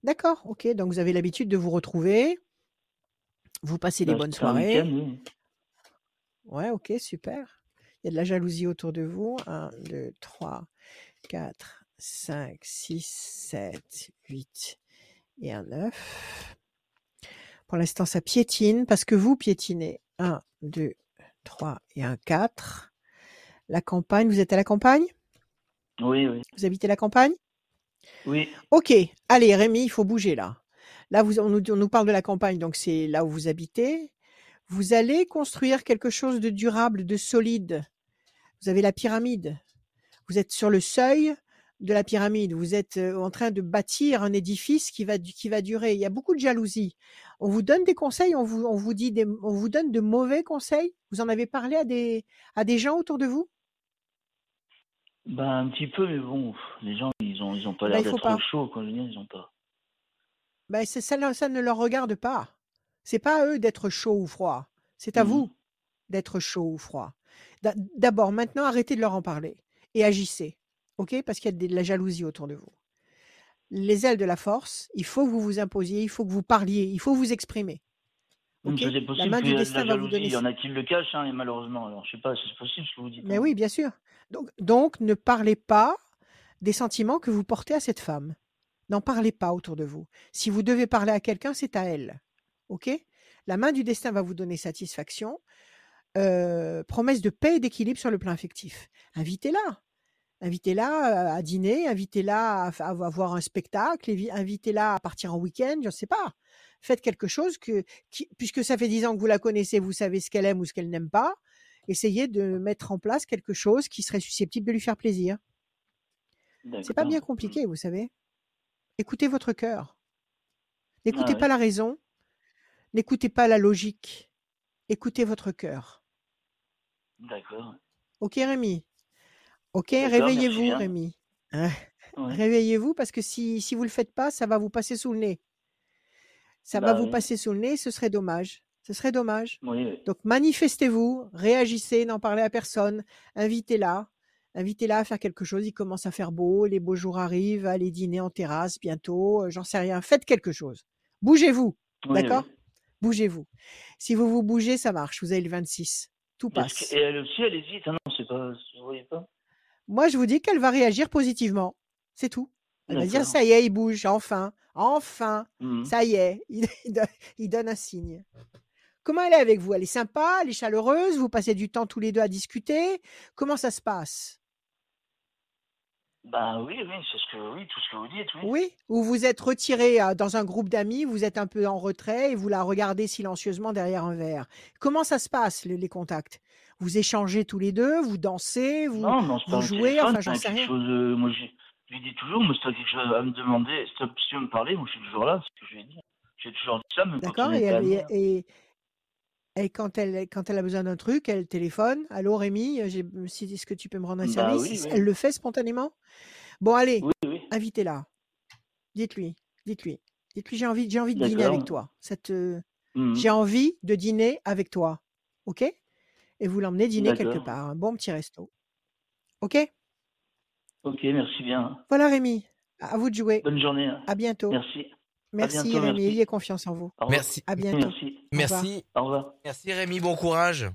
D'accord, ok. Donc, vous avez l'habitude de vous retrouver. Vous passez des Bah, bonnes soirées. oui. Ouais, ok, super. Il y a de la jalousie autour de vous. 1, 2, 3, 4, 5, 6, 7, 8 et un 9. Pour l'instant, ça piétine parce que vous piétinez. 1, 2, 3 et un 4. La campagne, vous êtes à la campagne? Oui, oui. Vous habitez la campagne? Oui, Ok, allez Rémi, il faut bouger là. Là, vous, on, nous, on nous parle de la campagne, donc c'est là où vous habitez. Vous allez construire quelque chose de durable, de solide. Vous avez la pyramide. Vous êtes sur le seuil de la pyramide. Vous êtes euh, en train de bâtir un édifice qui va, du- qui va durer. Il y a beaucoup de jalousie. On vous donne des conseils, on vous, on vous dit des, on vous donne de mauvais conseils? Vous en avez parlé à des, à des gens autour de vous? Bah un petit peu, mais bon, les gens, ils ont, ils ont pas Bah, l'air faut d'être chauds, quoi. Je ils ont pas. Ben, ça, ne- ça ne leur regarde pas. C'est pas à eux d'être chaud ou froid. C'est à Mhm. vous d'être chaud ou froid. D'a- D'abord, maintenant, arrêtez de leur en parler et agissez. OK? Parce qu'il y a de la jalousie autour de vous. Les ailes de la force, il faut que vous vous imposiez, il faut que vous parliez, il faut vous exprimer. Même OK? ça, c'est La possible main qu'il du destin la va vous donner Il y en a qui le cachent, hein, et malheureusement. Alors, je sais pas, c'est possible ce que vous dites. Mais oui, bien sûr. Donc, donc, ne parlez pas des sentiments que vous portez à cette femme. N'en parlez pas autour de vous. Si vous devez parler à quelqu'un, c'est à elle. OK? La main du destin va vous donner satisfaction. Euh, promesse de paix et d'équilibre sur le plan affectif. Invitez-la. Invitez-la euh, à dîner, invitez-la à, voir un spectacle, invitez-la à partir en week-end, je ne sais pas. Faites quelque chose que, qui- puisque ça fait dix ans que vous la connaissez, vous savez ce qu'elle aime ou ce qu'elle n'aime pas. Essayez de mettre en place quelque chose qui serait susceptible de lui faire plaisir. C'est pas bien compliqué, vous savez. Écoutez votre cœur. N'écoutez Ah pas ouais. la raison. N'écoutez pas la logique. Écoutez votre cœur. D'accord. Ok, Rémi? Ok, réveillez-vous. Rémi. Hein, [LAUGHS] Ouais. Réveillez-vous parce que si, si vous ne le faites pas, ça va vous passer sous le nez. Ça va Bah vous oui. passer sous le nez, ce serait dommage. Ce serait dommage. Oui, oui. Donc manifestez-vous, réagissez, n'en parlez à personne, invitez-la, invitez-la à faire quelque chose. Il commence à faire beau, les beaux jours arrivent, allez dîner en terrasse bientôt, euh, j'en sais rien. Faites quelque chose. Bougez-vous, d'accord? Bougez-vous. Si vous vous bougez, ça marche. Vous avez le 26. Tout passe. que- Et elle aussi, elle hésite. Ah non, c'est pas. Vous voyez pas? Moi, je vous dis qu'elle va réagir positivement. C'est tout. Elle va dire ça y est, il bouge, enfin, enfin, Mhm. ça y est, il, [LAUGHS] il donne, il donne un signe. Comment elle est avec vous? Elle est sympa, elle est chaleureuse, vous passez du temps tous les deux à discuter. Comment ça se passe? Bah oui, oui, c'est ce que oui, tout ce que vous dites, oui. Oui Ou vous êtes retiré euh, dans un groupe d'amis, vous êtes un peu en retrait et vous la regardez silencieusement derrière un verre. Comment ça se passe, le- les contacts? Vous échangez tous les deux, vous dansez, vous, Non, mais on se vous jouez, enfin, j'en sais rien. chose. euh, moi, je je lui dis toujours, mais si t'as quelque chose à me demander, si tu veux me parler, moi, je suis toujours là, c'est ce que je lui dit. J'ai toujours dit ça, quand D'accord et, et, et- et quand, elle, quand elle a besoin d'un truc, elle téléphone. Allô Rémi, j'ai- si- est-ce que tu peux me rendre un Bah service? oui, oui. Elle le fait spontanément? Bon, allez, Oui, invitez-la. Dites-lui, dites-lui. Dites-lui, j'ai envie, j'ai envie de dîner avec toi. Mhm. J'ai envie de dîner avec toi. OK? Et vous l'emmenez dîner quelque part. Un bon petit resto. OK? Ok, merci bien. Voilà Rémi. À vous de jouer. Bonne journée. hein. À bientôt. Merci. Merci bientôt, Rémi. merci. Ayez confiance en vous. Merci. À bientôt. Merci. Merci. Au revoir. Merci Rémi, bon courage.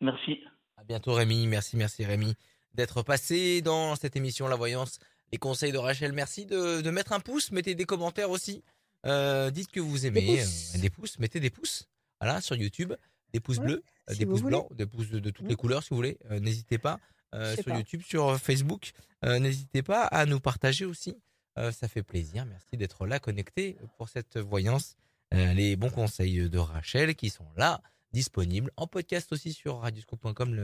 Merci. À bientôt Rémi, merci, merci Rémi d'être passé dans cette émission La Voyance, les conseils de Rachel. Merci de, de mettre un pouce, mettez des commentaires aussi. Euh, dites que vous aimez. pouces. euh, des pouces, mettez des pouces. Voilà, sur YouTube, des pouces Ouais, bleus, euh, si des pouces voulez. blancs, des pouces de, de toutes Mm. les couleurs si vous voulez. Euh, N'hésitez pas. Euh, sur pas. YouTube, sur Facebook, euh, n'hésitez pas à nous partager aussi. Euh, ça fait plaisir. Merci d'être là connecté pour cette voyance. Euh, les bons conseils de Rachel qui sont là, disponibles en podcast aussi sur radioscope.com,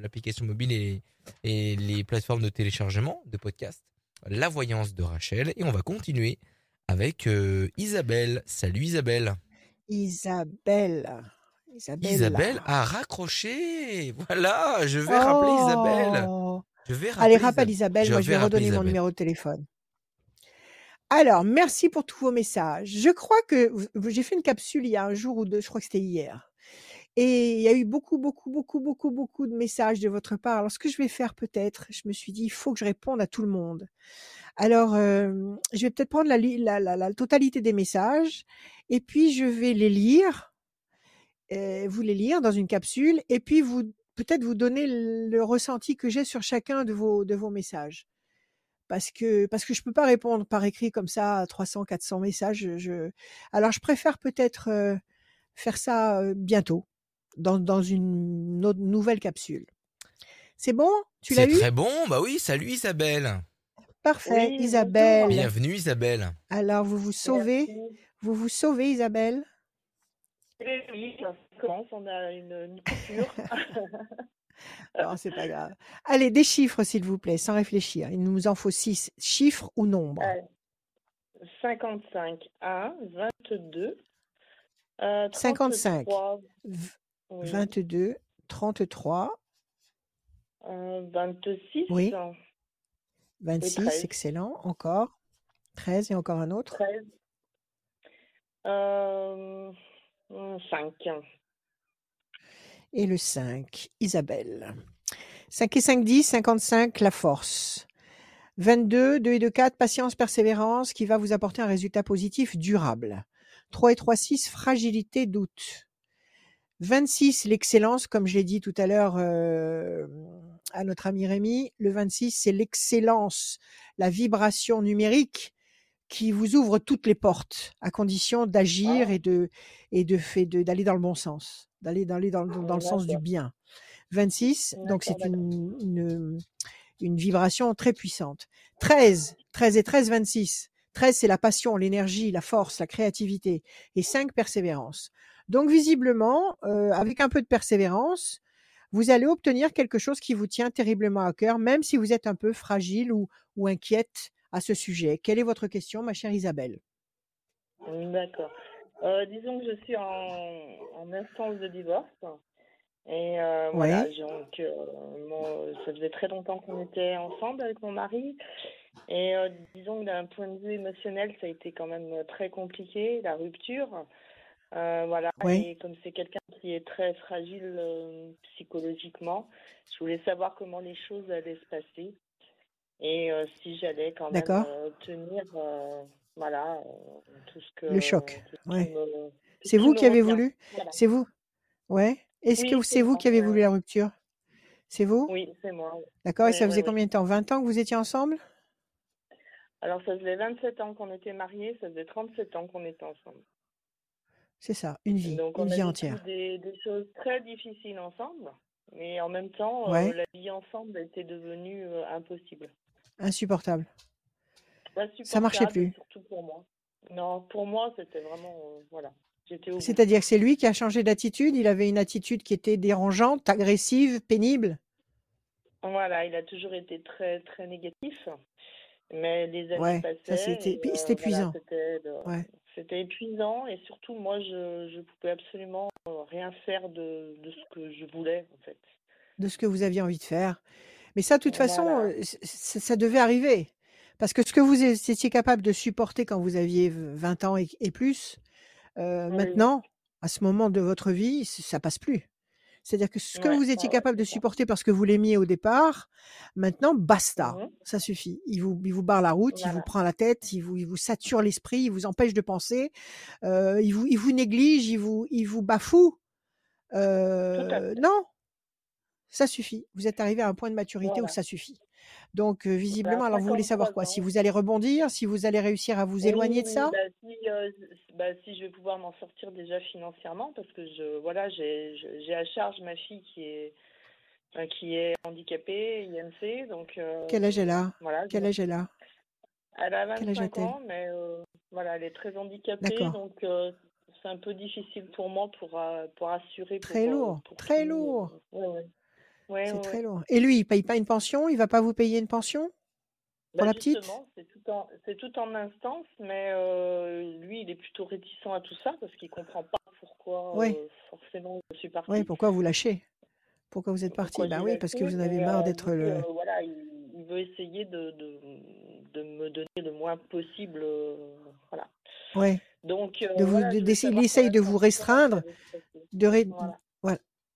l'application mobile et, et les plateformes de téléchargement de podcasts. La voyance de Rachel. Et on va continuer avec euh, Isabelle. Salut Isabelle. Isabelle. Isabelle. Isabelle a raccroché. Voilà, je vais rappeler Isabelle. Oh. Je vais rappeler Allez, rappelle Isabelle. Isabelle. Moi, je vais redonner mon numéro de téléphone. Alors, merci pour tous vos messages. Je crois que j'ai fait une capsule il y a un jour ou deux, je crois que c'était hier. Et il y a eu beaucoup, beaucoup, beaucoup, beaucoup, beaucoup de messages de votre part. Alors, ce que je vais faire peut-être, je me suis dit, il faut que je réponde à tout le monde. Alors, je vais peut-être prendre la, li- la, la, la totalité des messages et puis je vais les lire, euh, vous les lire dans une capsule et puis vous peut-être vous donner le, ressenti que j'ai sur chacun de vos messages. Parce que, parce que je peux pas répondre par écrit comme ça à 300, 400 messages. Je, je- Alors, je préfère peut-être euh, faire ça euh, bientôt dans, dans une autre, nouvelle capsule. C'est bon? Tu l'as C'est très bon. Bah oui, salut Isabelle. Parfait, Oui, Isabelle. Bienvenue Isabelle. Alors, vous vous sauvez, Merci. vous vous sauvez, Isabelle? Oui, oui, ça commence, on a une, une coupure. [LAUGHS] Non, c'est pas grave. Allez, des chiffres, s'il vous plaît, sans réfléchir. Il nous en faut six. Chiffres ou nombres? Allez. 55 à 22. euh, 55. 33, V- oui, 22, 33, euh, 26. Oui. 26, 13. excellent. Encore. 13 et encore un autre. 13. Euh, 5. Et le 5, Isabelle. 5 et 5, 10, 55, la force. 22, 2 et 2, 4, patience, persévérance, qui va vous apporter un résultat positif durable. 3 et 3, 6, fragilité, doute. 26, l'excellence, comme j'ai dit tout à l'heure euh, à notre ami Rémi. Le 26, c'est l'excellence, la vibration numérique qui vous ouvre toutes les portes, à condition d'agir Ah. et de et de fait de d'aller dans le bon sens, d'aller dans, le- dans le sens du bien. 26, donc c'est une, une une vibration très puissante. 13, 13 et 13, 26. 13, c'est la passion, l'énergie, la force, la créativité. Et 5, persévérance. Donc, visiblement, euh, avec un peu de persévérance, vous allez obtenir quelque chose qui vous tient terriblement à cœur, même si vous êtes un peu fragile ou, ou inquiète à ce sujet. Quelle est votre question, ma chère Isabelle? Mmh, D'accord. Euh, disons que je suis en, en instance de divorce. Et euh, voilà, donc euh, ça faisait très longtemps qu'on était ensemble avec mon mari. Et disons que d'un point de vue émotionnel, ça a été quand même très compliqué, la rupture. Voilà, Ouais. et comme c'est quelqu'un qui est très fragile psychologiquement, je voulais savoir comment les choses allaient se passer et euh, si j'allais quand même euh, tenir euh, voilà, tout ce que Le choc. Ouais. C'est vous qui avez voulu? Voilà. C'est vous? Ouais. Est-ce que Oui, c'est c'est vous qui avez voulu la rupture? C'est vous? Oui, c'est moi. D'accord. Et Oui, ça faisait oui. combien de temps? 20 ans que vous étiez ensemble? Alors, ça faisait 27 ans qu'on était mariés, ça faisait 37 ans qu'on était ensemble. C'est ça, une vie, Donc, une on a vie entière. des, des choses très difficiles ensemble, mais en même temps, euh, la vie ensemble était devenue euh, impossible. Insupportable. Pas Ça marchait plus. surtout pour moi. Non, pour moi, c'était vraiment, euh, voilà. C'est-à-dire que c'est lui qui a changé d'attitude. Il avait une attitude qui était dérangeante, agressive, pénible. Voilà, il a toujours été très, très négatif. Mais les années Ouais, passaient c'était euh, voilà, épuisant. c'était Ouais. c'était épuisant et surtout moi je je pouvais absolument euh, rien faire de, de ce que je voulais en fait. de ce que vous aviez envie de faire. Mais ça, de toute façon, Voilà. c- c- ça devait arriver. Parce que ce que vous étiez capable de supporter quand vous aviez 20 ans et, et plus, euh, Oui. maintenant, à ce moment de votre vie, ça passe plus. C'est-à-dire que ce que vous étiez ouais, capable de supporter parce que vous l'aimiez au départ, maintenant, basta. Mhm. Ça suffit. Il vous, il vous barre la route, il vous prend la tête, il vous, il vous sature l'esprit, il vous empêche de penser, euh, il, vous, il vous néglige, il vous, il vous bafoue. Euh, non, ça suffit. Vous êtes arrivé à un point de maturité où ça suffit. Donc, euh, visiblement, alors vous voulez savoir 53 quoi? Si vous allez rebondir, si vous allez réussir à vous Oui, éloigner de ça? bah, si, euh, bah, si je vais pouvoir m'en sortir déjà financièrement, parce que je, voilà, j'ai, à charge ma fille qui est, qui est handicapée, IMC, donc euh, Quel âge elle a? voilà. Quel âge elle a? Elle a Quel âge 25 a-t-elle? ans, mais voilà, elle est très handicapée, donc c'est un peu difficile pour moi pour, pour assurer Très lourd, pour très lourd. ouais, ouais. Ouais, C'est ouais, très ouais. lourd. Et lui, il paye pas une pension? Il va pas vous payer une pension? Pour Bah, la petite? c'est tout en c'est tout en instance, mais euh, lui, il est plutôt réticent à tout ça parce qu'il comprend pas pourquoi Oui. euh, forcément je suis partie. Oui, pourquoi vous lâchez? Pourquoi vous êtes parti j'ai oui, parce que vous en avez marre euh, d'être le. voilà, il, il veut essayer de, de, de me donner le moins possible, voilà. Ouais, Donc de vous, voilà, de- je voulais d'essayer- il essaye de vous restreindre, de ré- Voilà,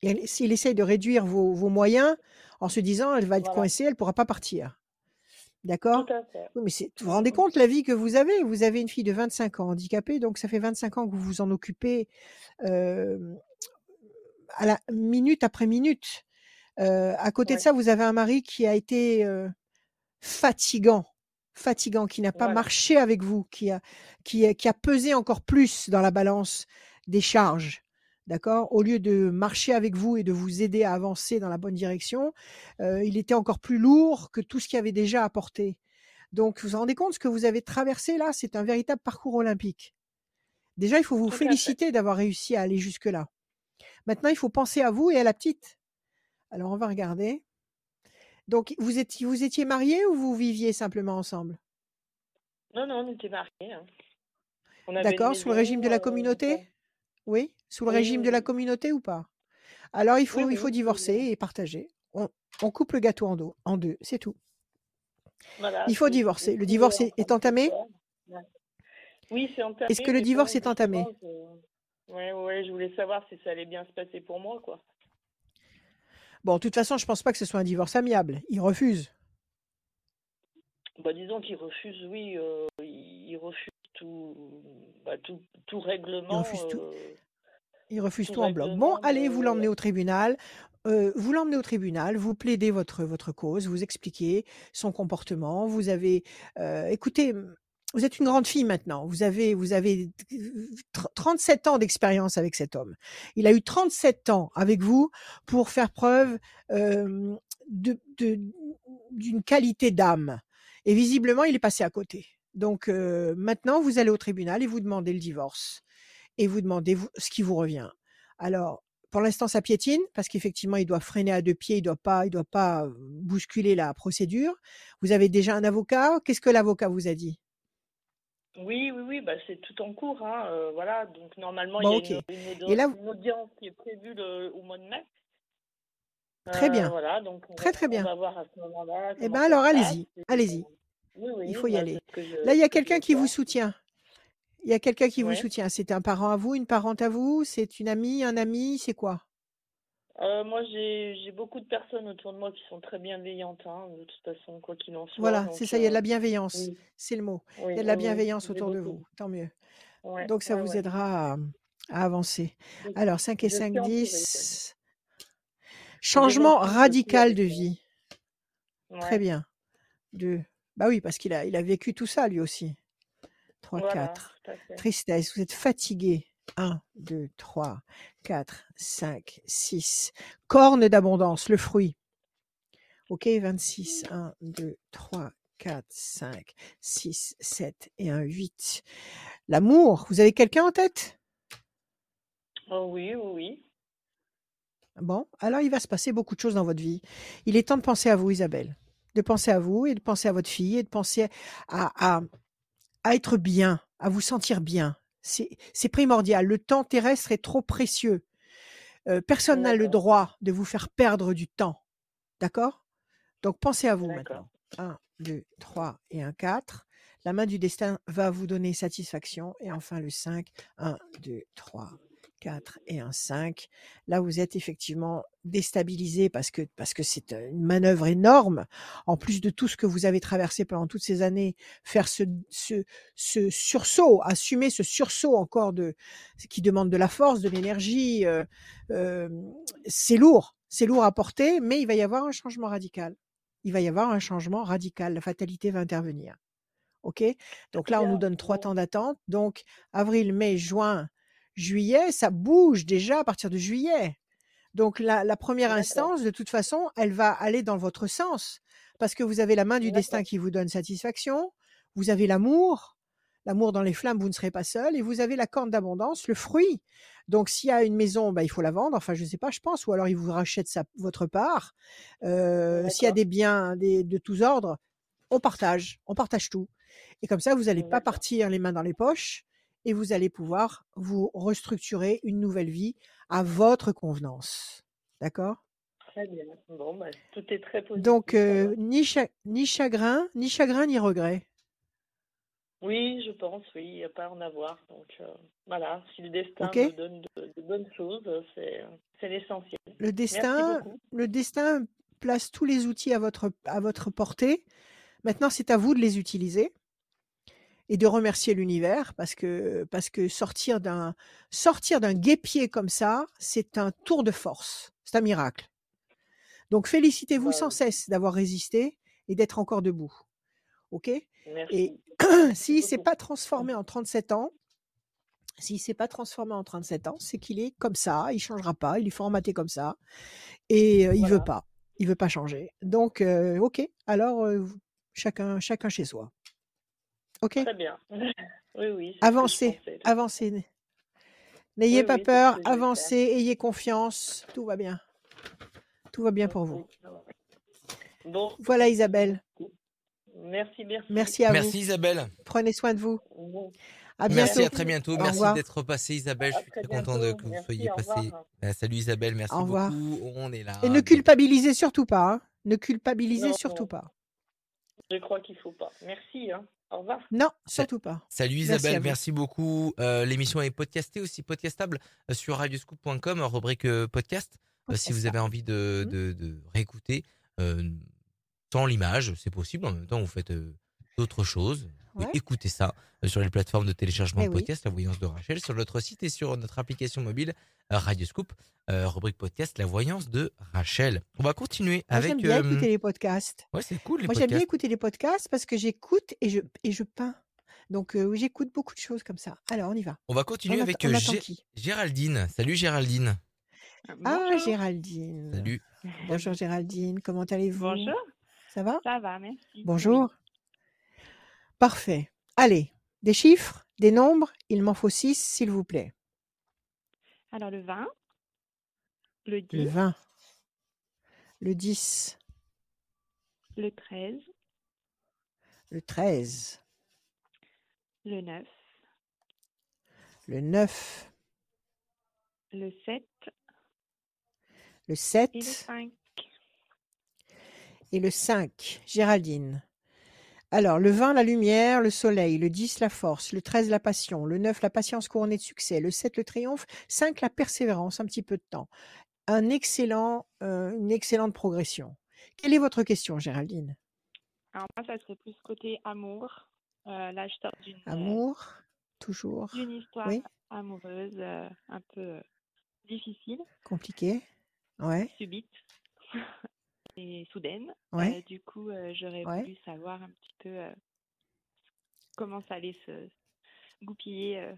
voilà. Il, il essaye de réduire vos, vos moyens en se disant elle va être voilà, coincée, elle pourra pas partir. D'accord? Oui, mais vous vous rendez compte la vie que vous avez? Vous avez une fille de 25 ans handicapée, donc ça fait 25 ans que vous vous en occupez euh, à la minute après minute. Euh, à côté de ça, vous avez un mari qui a été euh, fatigant, fatigant, qui n'a pas marché avec vous, qui a, qui, a, qui a pesé encore plus dans la balance des charges. D'accord? Au lieu de marcher avec vous et de vous aider à avancer dans la bonne direction, euh, il était encore plus lourd que tout ce qu'il avait déjà apporté. Donc, vous vous rendez compte ce que vous avez traversé là? C'est un véritable parcours olympique. Déjà, il faut vous féliciter d'avoir réussi à aller jusque-là. Maintenant, il faut penser à vous et à la petite. Alors, on va regarder. Donc, vous étiez, vous étiez mariés ou vous viviez simplement ensemble? Non, non, on était mariés. hein. D'accord Sous le régime de la euh, communauté? Oui Sous le Oui, régime oui, de la oui. communauté ou pas? Alors, il Oui, faut, il oui, faut oui, divorcer oui. et partager. On, on coupe le gâteau en deux, en deux c'est tout. Voilà, Il faut divorcer. Le divorce est, entamé? Oui, c'est entamé, Est-ce que le divorce est entamé? ouais, ouais, je voulais savoir si ça allait bien se passer pour moi, quoi. Bon, de toute façon, je pense pas que ce soit un divorce amiable. Il refuse. Bah, disons qu'il refuse, oui, euh, il refuse tout, bah, tout, tout Il règlement, refuse tout. euh, Il refuse tout tout en bloc. Bon, règlement allez, vous l'emmenez de... au tribunal. Euh, vous l'emmenez au tribunal, vous plaidez votre, votre cause, vous expliquez son comportement. Vous avez, euh, écoutez, vous êtes une grande fille maintenant. Vous avez, vous avez tr- 37 ans d'expérience avec cet homme. Il a eu 37 ans avec vous pour faire preuve euh, de, de- d'une qualité d'âme. Et visiblement, il est passé à côté. Donc euh, maintenant, vous allez au tribunal et vous demandez le divorce et vous demandez ce qui vous revient. Alors, pour l'instant, ça piétine parce qu'effectivement, il doit freiner à deux pieds, il doit pas, il doit pas bousculer la procédure. Vous avez déjà un avocat? Qu'est-ce que l'avocat vous a dit? Oui, oui, oui, bah, c'est tout en cours. Hein, euh, voilà, donc normalement, Bon, il y a une, une audi- Et là, vous- une audience qui est prévue le- au mois de mai. Très Euh, bien. voilà, donc on Très, va, très on bien. va voir à ce moment-là Eh ben alors, allez-y, allez-y. Oui, Il faut y bah, aller. je, Là, il y a quelqu'un qui vous soutient. Il y a quelqu'un qui vous soutient. C'est un parent à vous, une parente à vous, c'est une amie, un ami, c'est quoi? Euh, moi, j'ai beaucoup de personnes autour de moi qui sont très bienveillantes, hein, de toute façon, quoi qu'il en soit. Voilà, c'est ça, il y a de euh, la bienveillance. oui, C'est le mot. Il y a de la oui, bienveillance autour de vous. Tant mieux. Ouais, Donc, ça ouais, vous aidera à, à avancer. Alors, 5 et je 5, suis entourée. 10. J'ai Changement radical de vie. Très bien. Deux. Bah oui, parce qu'il a, il a vécu tout ça lui aussi. 3, voilà, 4. tout à fait. Tristesse, vous êtes fatigué. 1, 2, 3, 4, 5, 6. Corne d'abondance, le fruit. Ok, 26. 1, 2, 3, 4, 5, 6, 7 et un 8. L'amour, vous avez quelqu'un en tête? Oh, oui, oui. Bon, alors il va se passer beaucoup de choses dans votre vie. Il est temps de penser à vous, Isabelle. De penser à vous et de penser à votre fille et de penser à, à, à être bien, à vous sentir bien. C'est primordial. Le temps terrestre est trop précieux. Euh, personne n'a le droit de vous faire perdre du temps. D'accord? Donc pensez à vous maintenant. 1, 2, 3 et un 4. La main du destin va vous donner satisfaction. Et enfin le 5. 1, 2, 3, 4 et un 5. Là, vous êtes effectivement déstabilisé parce que parce que c'est une manœuvre énorme. En plus de tout ce que vous avez traversé pendant toutes ces années, faire ce, ce, ce sursaut, assumer ce sursaut encore de qui demande de la force, de l'énergie, euh, euh, c'est lourd, c'est lourd à porter, mais il va y avoir un changement radical. Il va y avoir un changement radical. La fatalité va intervenir. Ok? Donc là, on nous donne trois temps d'attente. Donc avril, mai, juin, juillet, ça bouge déjà à partir de juillet. Donc la, la première instance, de toute façon, elle va aller dans votre sens parce que vous avez la main du destin qui vous donne satisfaction, vous avez l'amour, l'amour dans les flammes, vous ne serez pas seul, et vous avez la corne d'abondance, le fruit. Donc s'il y a une maison, bah, il faut la vendre, enfin je ne sais pas, je pense, ou alors il vous rachète sa, votre part. Euh, s'il y a des biens des, de tous ordres, on partage, on partage tout. Et comme ça, vous n'allez pas d'accord. partir les mains dans les poches et vous allez pouvoir vous restructurer une nouvelle vie à votre convenance. D'accord? Très bien. Bon, bah, tout est très Donc, positif euh, alors. ni, cha- ni chagrin, ni chagrin, ni regret. Oui, je pense, oui, il n'y a pas à en avoir. Donc, euh, voilà, si le destin Ok? me donne de, de bonnes choses, euh, c'est l'essentiel. Le destin, le destin place tous les outils à votre, à votre portée. Maintenant, c'est à vous de les utiliser et de remercier l'univers parce que, parce que sortir d'un, sortir d'un guépier comme ça, c'est un tour de force. C'est un miracle. Donc, félicitez-vous Bah, sans cesse d'avoir résisté et d'être encore debout. OK? Et merci. [CLEARS THROAT] S'il s'est beaucoup. pas transformé en 37 ans, s'il s'est pas transformé en 37 ans, c'est qu'il est comme ça, il changera pas, il est formaté comme ça et euh, il veut pas, il veut pas changer. Donc euh, OK, alors euh, chacun chacun chez soi. OK Très bien. [LAUGHS] Oui, oui, Avancez, avancez. N'ayez Oui, pas oui, peur, avancez, ayez confiance, tout va bien. Tout va bien pour vous. Bon, Voilà merci Isabelle. Merci, merci. merci à vous. Merci Isabelle. Prenez soin de vous. Bon, À Merci, bientôt. à très bientôt. Au Merci d'être passé Isabelle. Je suis très très content de, que vous Merci, soyez au passé. revoir. Euh, salut Isabelle, merci Au revoir. beaucoup. On est là. Et ne culpabilisez surtout pas. hein. Ne culpabilisez Non, surtout non, pas. je crois qu'il faut pas. Merci, hein. Au revoir. Non, surtout pas. Salut Isabelle, merci beaucoup. Euh, L'émission est podcastée aussi, podcastable euh, sur radioscoop.com, rubrique euh, podcast. Euh, si vous avez envie de, Mhm. de, de réécouter euh, sans l'image, c'est possible. En même temps, vous faites euh, d'autres choses. Ouais. écouter ça euh, sur les plateformes de téléchargement Eh de oui. podcast, La Voyance de Rachel, sur notre site et sur notre application mobile euh, Radioscoop, euh, rubrique podcast, La Voyance de Rachel. On va continuer Moi, avec. j'aime bien euh, écouter les podcasts. Ouais, c'est cool les Moi, j'aime bien podcasts. écouter les podcasts parce que j'écoute et je, et je peins. Donc, euh, j'écoute beaucoup de choses comme ça. Alors, on y va. On va On, continuer avec on attend Gé- qui? Géraldine. Salut Géraldine. Ah, Bonjour. Géraldine. Salut. Bonjour Géraldine, comment allez-vous? Bonjour. Ça va? Ça va, merci. Oui. Bonjour. Parfait. Allez, des chiffres, des nombres, il m'en faut six, s'il vous plaît. Alors le 20, Le le 10, 20, le 10, le 13, le 13, le 9, le 9, le 7 le et le 7 5. et le 5. Géraldine. Alors, le 20, la lumière, le soleil, le 10, la force, le 13, la passion, le 9, la patience couronnée de succès, le 7, le triomphe, 5, la persévérance, un petit peu de temps. Un excellent, euh, une excellente progression. Quelle est votre question, Géraldine? Alors moi, ça serait plus côté amour. Euh, là, je sors d'une euh, Amour, toujours d'une histoire Oui. amoureuse euh, un peu difficile, compliqué Ouais, subite [LAUGHS] et soudaine. ouais. Euh, du coup, euh, j'aurais Ouais. voulu savoir un petit peu euh, comment ça allait se goupiller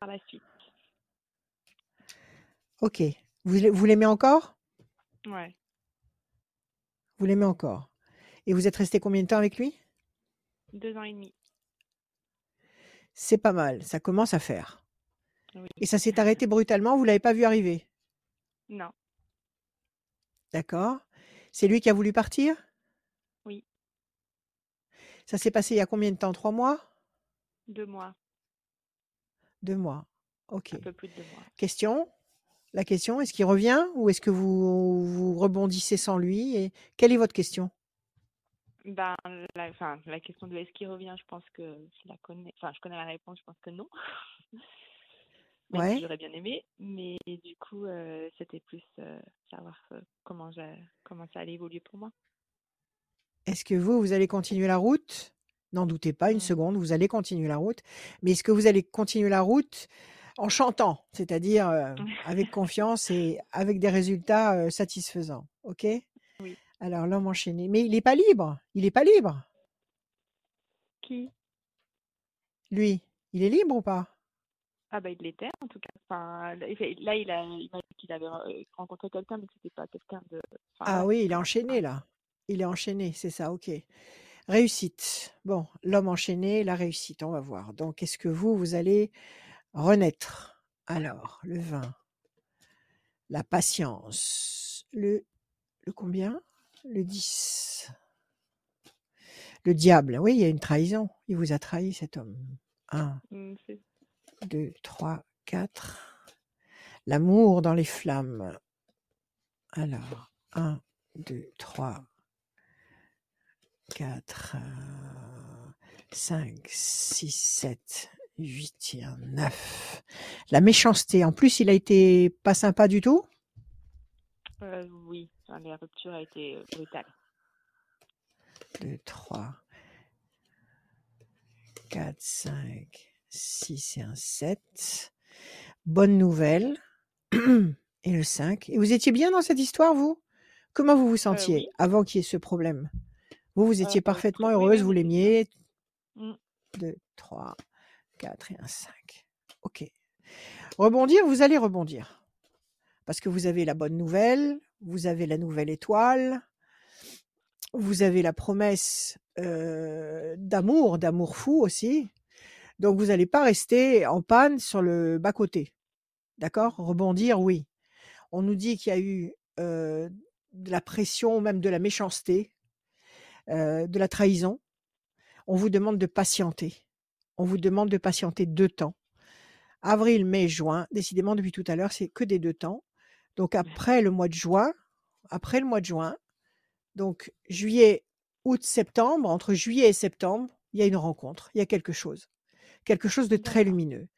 par la suite. Ok. Vous, l'a- vous l'aimez encore? Ouais, Vous l'aimez encore. Et vous êtes resté combien de temps avec lui? Deux ans et demi. C'est pas mal, ça commence à faire. Oui. Et ça s'est arrêté brutalement, vous l'avez pas vu arriver? Non, D'accord C'est lui qui a voulu partir? Oui. Ça s'est passé il y a combien de temps? Trois mois? Deux mois, Deux mois. Ok. un peu plus de deux mois. Question La question, est-ce qu'il revient ou est-ce que vous, vous rebondissez sans lui et Quelle est votre question? Ben, la, enfin, la question de est-ce qu'il revient, je pense que je la connais. Enfin, je connais la réponse, je pense que non. [LAUGHS] Même Ouais. si j'aurais bien aimé, mais du coup, euh, c'était plus euh, savoir euh, comment, ça allait évoluer pour moi. Est-ce que vous, vous allez continuer la route? N'en doutez pas une seconde, vous allez continuer la route. Mais est-ce que vous allez continuer la route en chantant, c'est-à-dire euh, [LAUGHS] avec confiance et avec des résultats satisfaisants Ok? Oui. Alors l'homme enchaîné. Mais il n'est pas libre. Il n'est pas libre. Qui? Lui, il est libre ou pas? Ah bah il l'était en tout cas. Enfin, là, il a, il m'a dit qu'il avait euh, rencontré quelqu'un, mais que c'était pas quelqu'un de. enfin, Ah oui, il est enchaîné là. Il est enchaîné, c'est ça, ok. Réussite. Bon, l'homme enchaîné, la réussite, on va voir. Donc, est-ce que vous, vous allez renaître? Alors, le 20, la patience, le, le combien? Le 10. Le diable, oui, il y a une trahison. Il vous a trahi, cet homme. 1, Mm, 2, 3, 4. L'amour dans les flammes. Alors, 1, 2, 3, 4, 5, 6, 7, 8 et un 9. La méchanceté. En plus, il a été pas sympa du tout? euh, oui, la rupture a été euh, brutale. 2, 3, 4, 5, 6 et un 7. Bonne nouvelle. [CLEARS THROAT] Et le 5. Et vous étiez bien dans cette histoire, vous? Comment vous vous sentiez oui. avant qu'il y ait ce problème? Vous, vous étiez Euh, parfaitement très- oui, heureuse, oui, vous l'aimiez? Mm. 2, 3, 4 et un 5. OK. Rebondir, vous allez rebondir. Parce que vous avez la bonne nouvelle, vous avez la nouvelle étoile, vous avez la promesse euh, d'amour, d'amour fou aussi. Donc vous n'allez pas rester en panne sur le bas-côté. D'accord? Rebondir, oui. On nous dit qu'il y a eu euh, de la pression, même de la méchanceté, euh, de la trahison. On vous demande de patienter. On vous demande de patienter deux temps. Avril, mai, juin. Décidément, depuis tout à l'heure, c'est que des deux temps. Donc après le mois de juin, après le mois de juin, donc juillet, août, septembre, entre juillet et septembre, il y a une rencontre, il y a quelque chose. Quelque chose de très lumineux.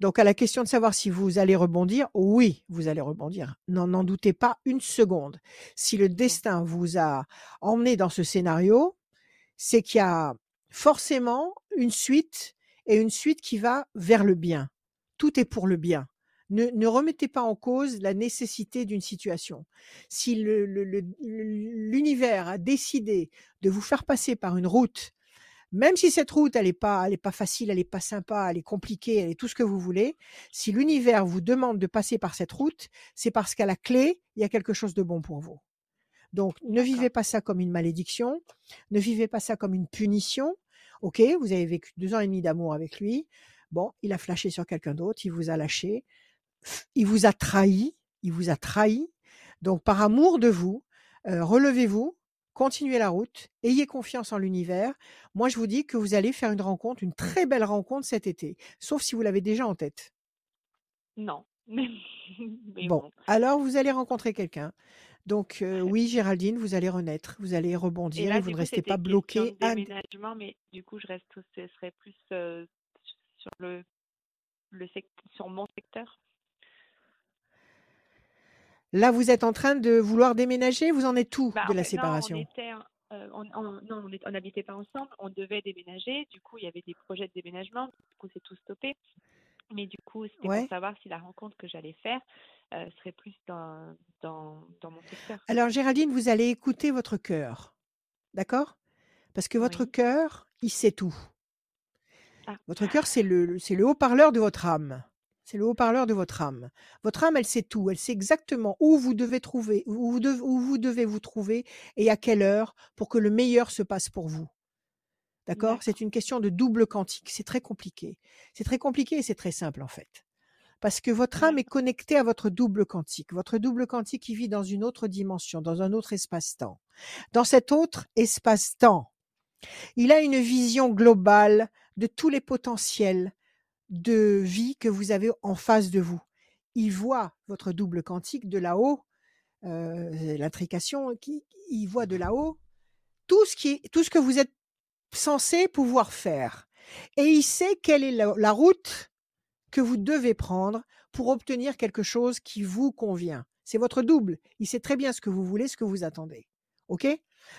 Donc à la question de savoir si vous allez rebondir, oui, vous allez rebondir. N'en n'en doutez pas une seconde. Si le destin vous a emmené dans ce scénario, c'est qu'il y a forcément une suite et une suite qui va vers le bien. Tout est pour le bien. Ne, ne remettez pas en cause la nécessité d'une situation. Si le- le- le- l'univers a décidé de vous faire passer par une route, même si cette route elle est pas, elle est pas facile, elle est pas sympa, elle est compliquée, elle est tout ce que vous voulez. Si l'univers vous demande de passer par cette route, c'est parce qu'à la clé il y a quelque chose de bon pour vous. Donc ne vivez pas ça comme une malédiction, ne vivez pas ça comme une punition. Ok, vous avez vécu deux ans et demi d'amour avec lui. Bon, il a flashé sur quelqu'un d'autre, il vous a lâché, il vous a trahi, il vous a trahi. Donc, par amour de vous, euh, relevez-vous, continuez la route, ayez confiance en l'univers. Moi, je vous dis que vous allez faire une rencontre, une très belle rencontre cet été, sauf si vous l'avez déjà en tête. Non. [LAUGHS] Mais, mais Bon, bon. alors vous allez rencontrer quelqu'un. Donc euh, oui, Géraldine, vous allez renaître, vous allez Et rebondir là, et vous ne coup, restez pas bloqué à... déménagement, mais du coup, je reste, ce serait plus euh, sur le, le sect- sur mon secteur? Là, vous êtes en train de vouloir déménager, vous en êtes où Bah, de la fait, non, on séparation? était, euh, on, on- non, on n'habitait pas ensemble, on devait déménager. Du coup, il y avait des projets de déménagement. Du coup, c'est tout stoppé. Mais du coup, c'était Ouais. pour savoir si la rencontre que j'allais faire euh, serait plus dans, dans, dans mon secteur. Alors Géraldine, vous allez écouter votre cœur, d'accord? Parce que votre Oui. cœur, il sait tout. Ah, Votre cœur, c'est le, c'est le haut-parleur de votre âme. C'est le haut-parleur de votre âme. Votre âme, elle sait tout. Elle sait exactement où vous devez trouver, où vous, devez, où vous devez vous trouver et à quelle heure pour que le meilleur se passe pour vous. D'accord? C'est une question de double quantique. C'est très compliqué. C'est très compliqué et c'est très simple en fait. Parce que votre âme est connectée à votre double quantique. Votre double quantique qui vit dans une autre dimension, dans un autre espace-temps. Dans cet autre espace-temps, il a une vision globale de tous les potentiels de vie que vous avez en face de vous. Il voit votre double quantique de là-haut, euh, l'intrication, qui- il voit de là-haut tout ce, qui, tout ce que vous êtes censé pouvoir faire. Et il sait quelle est la, la route que vous devez prendre pour obtenir quelque chose qui vous convient. C'est votre double. Il sait très bien ce que vous voulez, ce que vous attendez. OK?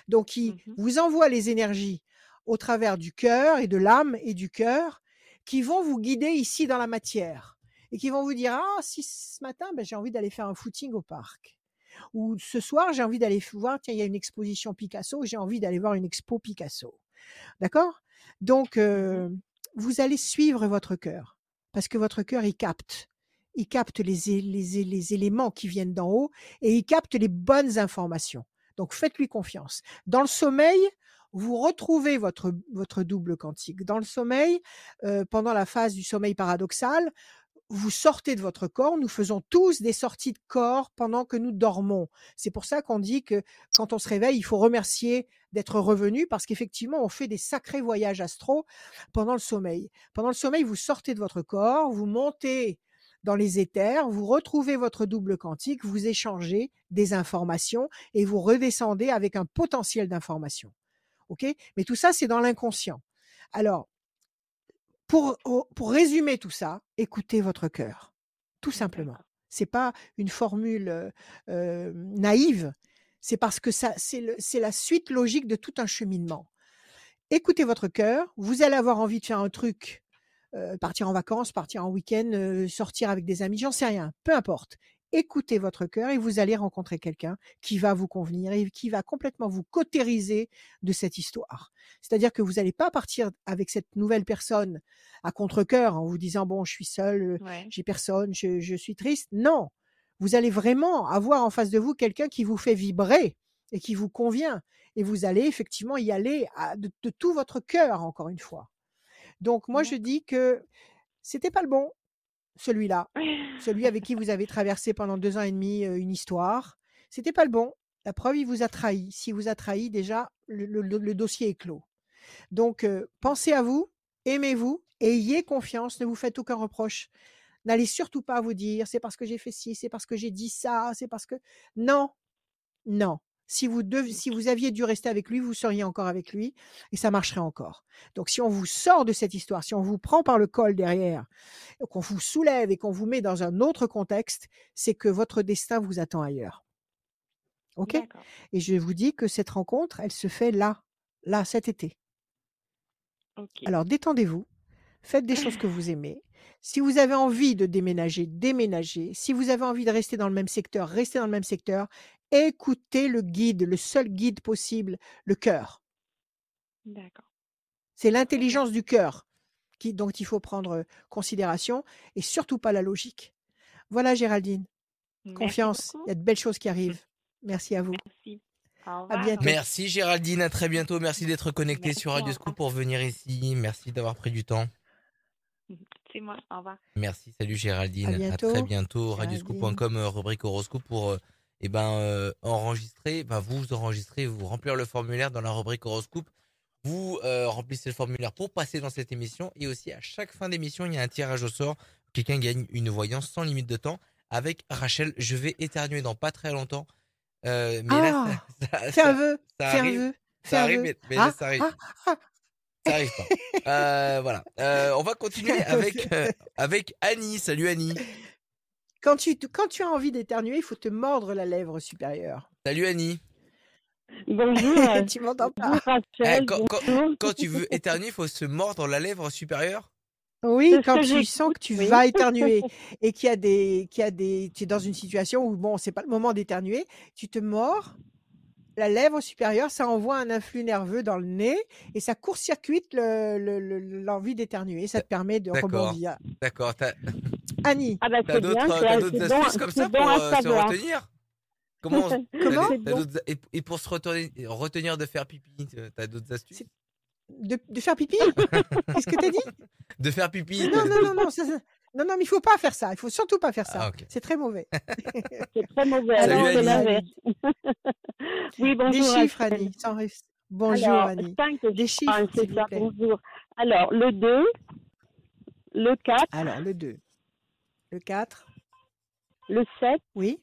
Donc, il Mhm. vous envoie les énergies au travers du cœur et de l'âme et du cœur qui vont vous guider ici dans la matière et qui vont vous dire ah si ce matin ben, j'ai envie d'aller faire un footing au parc. Ou ce soir j'ai envie d'aller voir tiens il y a une exposition Picasso j'ai envie d'aller voir une expo Picasso. D'accord? Donc Mhm. euh, vous allez suivre votre cœur parce que votre cœur il capte. Il capte les, les, les éléments qui viennent d'en haut et il capte les bonnes informations. Donc faites-lui confiance. Dans le sommeil vous retrouvez votre, double quantique. Dans le sommeil, euh, pendant la phase du sommeil paradoxal, vous sortez de votre corps. Nous faisons tous des sorties de corps pendant que nous dormons. C'est pour ça qu'on dit que quand on se réveille, il faut remercier d'être revenu parce qu'effectivement, on fait des sacrés voyages astraux pendant le sommeil. Pendant le sommeil, vous sortez de votre corps, vous montez dans les éthers, vous retrouvez votre double quantique, vous échangez des informations et vous redescendez avec un potentiel d'information. OK? Mais tout ça, c'est dans l'inconscient. Alors, pour, pour résumer tout ça, écoutez votre cœur, tout simplement. C'est pas une formule euh, naïve, c'est parce que ça, c'est la suite logique de tout un cheminement. Écoutez votre cœur, vous allez avoir envie de faire un truc, euh, partir en vacances, partir en week-end, euh, sortir avec des amis, j'en sais rien, peu importe. Écoutez votre cœur et vous allez rencontrer quelqu'un qui va vous convenir et qui va complètement vous cautériser de cette histoire. C'est-à-dire que vous n'allez pas partir avec cette nouvelle personne à contre-cœur en vous disant bon, je suis seul, euh, Ouais. j'ai personne, je, je suis triste. Non, vous allez vraiment avoir en face de vous quelqu'un qui vous fait vibrer et qui vous convient. Et vous allez effectivement y aller à- de, de tout votre cœur, encore une fois. Donc moi, je dis que c'était pas le bon, celui-là, [LAUGHS] celui avec qui vous avez traversé pendant deux ans et demi euh, une histoire. C'était pas le bon. La preuve, il vous a trahi. S'il vous a trahi, déjà, le, le- le- le dossier est clos. Donc, euh, pensez à vous, aimez-vous, ayez confiance, ne vous faites aucun reproche. N'allez surtout pas vous dire, c'est parce que j'ai fait ci, c'est parce que j'ai dit ça, c'est parce que... Non, non. Si vous, dev- si vous aviez dû rester avec lui, vous seriez encore avec lui et ça marcherait encore. Donc, si on vous sort de cette histoire, si on vous prend par le col derrière, qu'on vous soulève et qu'on vous met dans un autre contexte, c'est que votre destin vous attend ailleurs. OK? Et je vous dis que cette rencontre, elle se fait là, là, cet été. Alors détendez-vous, faites des choses que vous aimez. Si vous avez envie de déménager, déménagez. Si vous avez envie de rester dans le même secteur, restez dans le même secteur. Écoutez le guide, le seul guide possible, le cœur. D'accord. C'est l'intelligence du cœur qui, dont il faut prendre euh, considération et surtout pas la logique. Voilà Géraldine, Merci confiance, il y a de belles choses qui [LAUGHS] arrivent. Merci à vous. Merci. Au À bientôt. Merci Géraldine, à très bientôt. Merci d'être connecté Merci, sur Radio. Scoop pour venir ici. Merci d'avoir pris du temps. C'est moi. Au revoir. Merci, salut Géraldine. À bientôt, très bientôt. Radioscoop.com, euh, rubrique horoscope pour euh, et ben euh, enregistrer, ben vous enregistrez, vous remplir le formulaire dans la rubrique horoscope. Vous euh, remplissez le formulaire pour passer dans cette émission et aussi à chaque fin d'émission, il y a un tirage au sort. Quelqu'un gagne une voyance sans limite de temps avec Rachel. Je vais éternuer dans pas très longtemps. Euh, mais là, Ah, ça, [LAUGHS] ça- Fais un ça- arrive. ça un arrive, vœu. mais, mais Ah, là, ça arrive. ah, ah. Ça arrive pas. [LAUGHS] Euh, voilà. Euh, on va continuer avec, euh, avec Annie. Salut Annie. Quand tu, quand tu as envie d'éternuer, il faut te mordre la lèvre supérieure. Salut Annie. Bonjour. [LAUGHS] tu m'entends bonjour pas Rachel, Eh, quand- quand- bonjour. Quand tu veux éternuer, il faut se mordre la lèvre supérieure. Oui, quand tu sens que tu oui. vas éternuer [LAUGHS] et qu'il y a des, qu'il y a des, tu es dans une situation où bon, c'est pas le moment d'éternuer, tu te mords la lèvre supérieure, ça envoie un influx nerveux dans le nez et ça court-circuite le- le- le- l'envie d'éternuer. Ça te permet de D'accord. rebondir. D'accord. Annie, Ah bah t'as d'autres bon, astuces comme ça bon pour euh, se retenir? Comment bon. [LAUGHS] et, et pour se retourner, retenir de faire pipi, t'as d'autres astuces? De, de faire pipi? [LAUGHS] Qu'est-ce que t'as dit? De faire pipi. Non, non, non, non, ça, ça- non, non, mais il faut pas faire ça. Il faut surtout pas faire ça. Ah, ok. C'est très mauvais. [LAUGHS] C'est très mauvais. Alors c'est Annie. l'inverse. [LAUGHS] oui, bonjour. Des chiffres. Annie. sans Bonjour, Alors, Annie. cinq, Des je crois, chiffres, c'est s'il vous ça, plaît. bonjour. Alors, le 2, le 4, Alors, le 2. Le 4. le 7, Oui.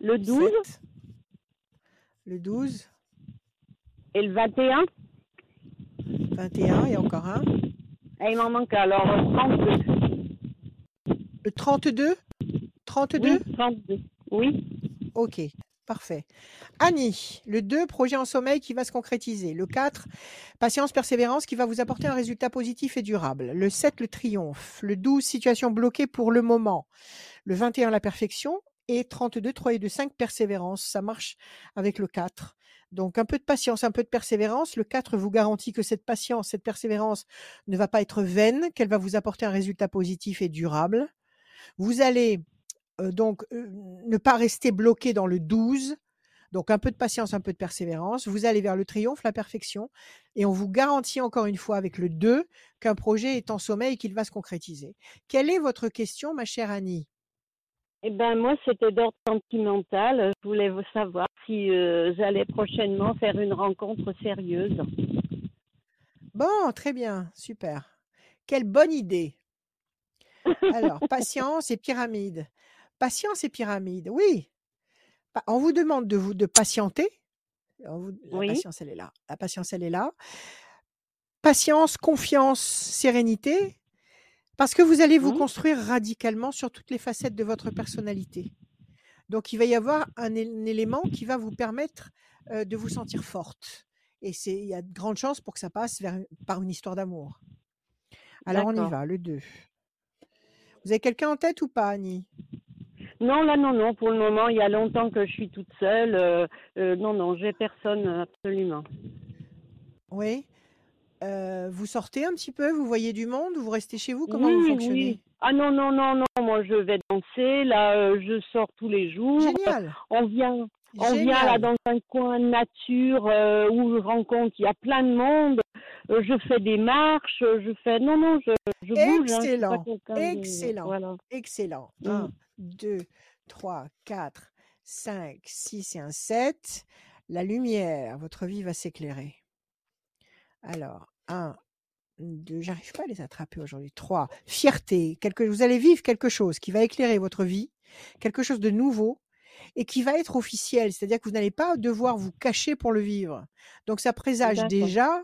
le 12 sept, Le 12. et le 21. 21. Et encore un. Et il m'en manque alors 32. Le 32. 32. Oui, 32. Oui, Ok. Parfait. Annie, le 2, projet en sommeil qui va se concrétiser. Le 4, patience, persévérance qui va vous apporter un résultat positif et durable. Le 7, le triomphe. Le 12, situation bloquée pour le moment. Le 21, la perfection. Et 32, 3 et 2, 5, persévérance. Ça marche avec le 4. Donc un peu de patience, un peu de persévérance. Le 4 vous garantit que cette patience, cette persévérance ne va pas être vaine, qu'elle va vous apporter un résultat positif et durable. Vous allez euh, donc euh, ne pas rester bloqué dans le 12. Donc un peu de patience, un peu de persévérance. Vous allez vers le triomphe, la perfection. Et on vous garantit encore une fois avec le 2 qu'un projet est en sommeil et qu'il va se concrétiser. Quelle est votre question, ma chère Annie? Eh ben moi c'était d'ordre sentimental. Je voulais savoir si euh, j'allais prochainement faire une rencontre sérieuse. Bon, très bien, super. Quelle bonne idée. Alors, patience et pyramide. Patience et pyramide, oui. Pa- On vous demande de vous de patienter. Vous- La Oui. patience, elle est là. La patience, elle est là. Patience, confiance, sérénité. Parce que vous allez vous Mhm. construire radicalement sur toutes les facettes de votre personnalité. Donc, il va y avoir un, élément qui va vous permettre euh, de vous sentir forte. Et c'est, il y a de grandes chances pour que ça passe vers, par une histoire d'amour. Alors, on y va, le 2. Vous avez quelqu'un en tête ou pas, Annie? Non, là, non, non. Pour le moment, il y a longtemps que je suis toute seule. euh, euh, non, non, j'ai personne euh, absolument. Oui. Euh, vous sortez un petit peu, vous voyez du monde, vous restez chez vous, comment vous fonctionnez? Oui. Ah non, non, non, non. Moi, je vais danser. Là, euh, je sors tous les jours. Génial. On vient, on vient là Génial. dans un coin nature euh, où je rencontre, il y a plein de monde. Euh, je fais des marches. Je fais. Non, non, je, je bouge. hein, je Excellent. de- Excellent. Voilà. Excellent. Mm. 1, 2, 3, 4, 5, 6 et un 7. La lumière, votre vie va s'éclairer. Alors, 1, 2, j'arrive pas à les attraper aujourd'hui. 3, fierté. Quelque, vous allez vivre quelque chose qui va éclairer votre vie, quelque chose de nouveau et qui va être officiel. C'est-à-dire que vous n'allez pas devoir vous cacher pour le vivre. Donc, ça présage déjà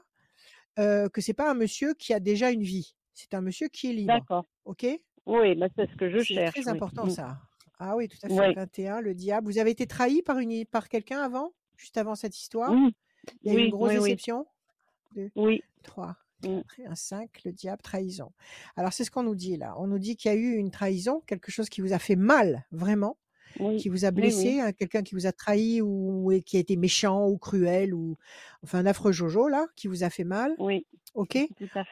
euh, que c'est pas un monsieur qui a déjà une vie. C'est un monsieur qui est libre. D'accord. OK? Oui, bah, c'est ce que je c'est cherche. très oui. important Mm. ça. Ah oui, tout à fait. Ouais. 21, le diable. Vous avez été trahi par, une, par quelqu'un avant Juste avant cette histoire? Oui, Il y a eu oui, une grosse oui, oui. déception? Oui, 3, Mm. 4 et un 5, le diable, trahison. Alors c'est ce qu'on nous dit là. On nous dit qu'il y a eu une trahison, quelque chose qui vous a fait mal, vraiment, oui. qui vous a oui. blessé, hein, quelqu'un qui vous a trahi ou, ou qui a été méchant ou cruel ou enfin un affreux Jojo là, qui vous a fait mal. Oui, Ok?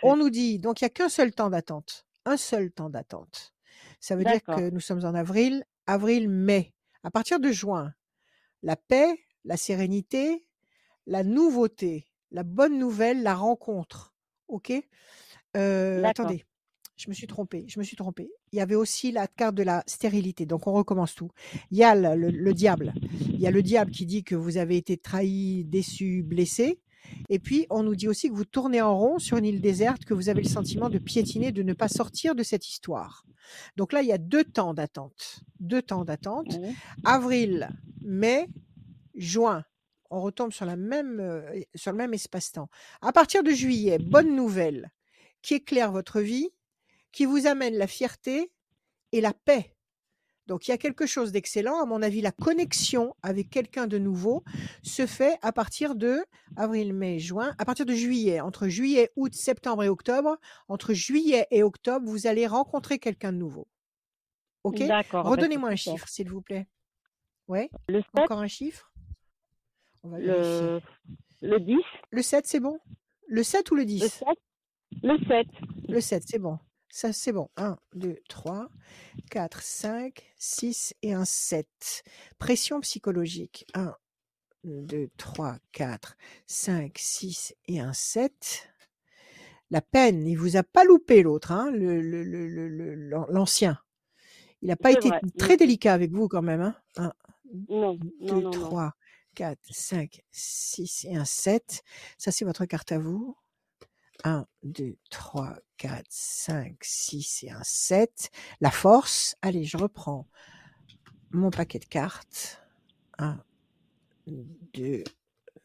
On nous dit, donc il n'y a qu'un seul temps d'attente. Un seul temps d'attente. Ça veut dire que nous sommes en avril, avril-mai. À partir de juin, la paix, la sérénité, la nouveauté, la bonne nouvelle, la rencontre. OK? Euh. Attendez. Je me suis trompée, je me suis trompée. Il y avait aussi la carte de la stérilité. Donc on recommence tout. Il y a le, le- le diable. Il y a le diable qui dit que vous avez été trahi, déçu, blessé. Et puis on nous dit aussi que vous tournez en rond sur une île déserte, que vous avez le sentiment de piétiner, de ne pas sortir de cette histoire. Donc là, il y a deux temps d'attente. Deux temps d'attente. Avril, mai, juin. On retombe sur, la même, euh, sur le même espace-temps. À partir de juillet, bonne nouvelle qui éclaire votre vie, qui vous amène la fierté et la paix. Donc il y a quelque chose d'excellent. À mon avis, la connexion avec quelqu'un de nouveau se fait à partir de avril, mai, juin, à partir de juillet. Entre juillet, août, septembre et octobre, entre juillet et octobre, vous allez rencontrer quelqu'un de nouveau. OK? D'accord. ben, Redonnez-moi un chiffre, s'il vous plaît. Ouais, Le 7, encore un chiffre? On va vérifier. le, le 10, Le 7, c'est bon? Le 7 ou le le 10 7, le 7. Le 7, c'est bon. Ça, c'est bon. 1, 2, 3, 4, 5, 6 et un 7. Pression psychologique. 1, 2, 3, 4, 5, 6 et un 7. La peine, il vous a pas loupé l'autre, hein, le- le- le- le- l'ancien. Il n'a pas été vrai. très délicat avec vous quand même. Hein. 1, Non, 2, non, non, non. 3, 4, 5, 6 et un 7. Ça, c'est votre carte à vous. 1, 2, 3, 4, 5, 6 et un 7. La force. Allez, je reprends mon paquet de cartes. 1, 2,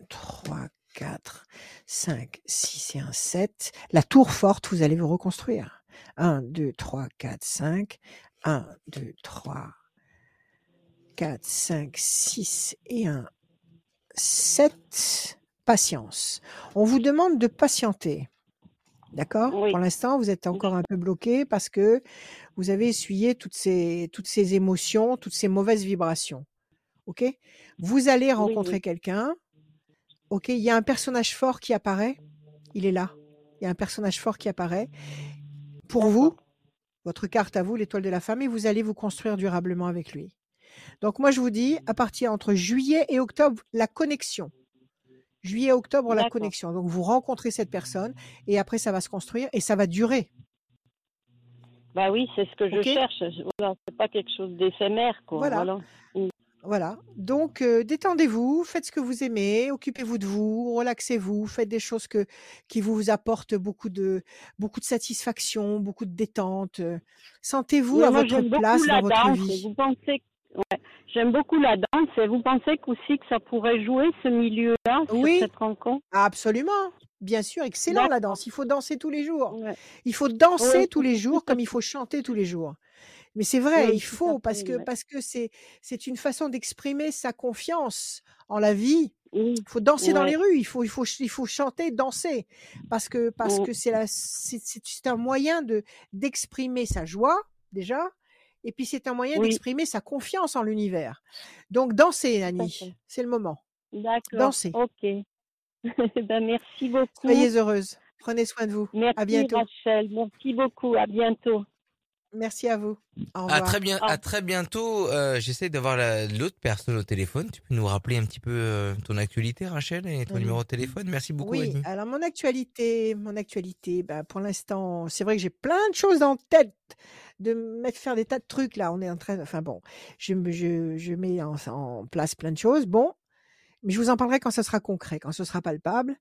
3, 4, 5, 6 et un 7. La tour forte, vous allez vous reconstruire. 1, 2, 3, 4, 5. 1, 2, 3, 4, 5, 6 et un 7. Patience. On vous demande de patienter. D'accord? Oui. Pour l'instant, vous êtes encore un peu bloqué parce que vous avez essuyé toutes ces, toutes ces émotions, toutes ces mauvaises vibrations. OK? Vous allez rencontrer oui. quelqu'un. OK? Il y a un personnage fort qui apparaît. Il est là. Il y a un personnage fort qui apparaît. Pour vous, votre carte à vous, l'étoile de la femme, et vous allez vous construire durablement avec lui. Donc moi, je vous dis, à partir entre juillet et octobre, la connexion. Juillet, octobre, la connexion. Donc vous rencontrez cette personne et après ça va se construire et ça va durer. Bah oui, c'est ce que je cherche. Voilà, c'est pas quelque chose d'éphémère, quoi. Voilà. Voilà. Voilà. Donc euh, détendez-vous, faites ce que vous aimez, occupez-vous de vous, relaxez-vous, faites des choses que qui vous apportent beaucoup de beaucoup de satisfaction, beaucoup de détente. euh. Sentez-vous à votre place la dans votre danse. vie. Vous pensez ouais, j'aime beaucoup la danse et vous pensez aussi que ça pourrait jouer ce milieu-là sur Oui. cette rencontre? Absolument. Bien sûr, excellent la danse. Il faut danser tous les jours. Ouais. Il faut danser tous les jours comme il faut chanter tous les jours. Mais c'est vrai, il faut parce que parce que c'est c'est une façon d'exprimer sa confiance en la vie. Il faut danser dans les rues, il faut il faut il faut chanter, danser parce que parce que c'est la c'est c'est c'est un moyen de d'exprimer sa joie déjà et puis c'est un moyen Oui. d'exprimer sa confiance en l'univers. Donc dansez Annie, c'est le moment. D'accord. Dansez. Ok. [LAUGHS] ben, merci beaucoup. Soyez heureuse. Prenez soin de vous. Merci À bientôt. Rachel. Merci beaucoup. À bientôt. Merci à vous. Au À très bien, à très bientôt. Euh, J'essaie d'avoir la- l'autre personne au téléphone. Tu peux nous rappeler un petit peu euh, ton actualité, Rachel, et ton numéro de téléphone? Merci beaucoup, Oui, Annie. alors mon actualité, mon actualité, bah, pour l'instant, c'est vrai que j'ai plein de choses en tête de me mettre faire des tas de trucs là. On est en train, enfin bon, je, je, je mets en, en place plein de choses. Bon, mais je vous en parlerai quand ce sera concret, quand ce sera palpable.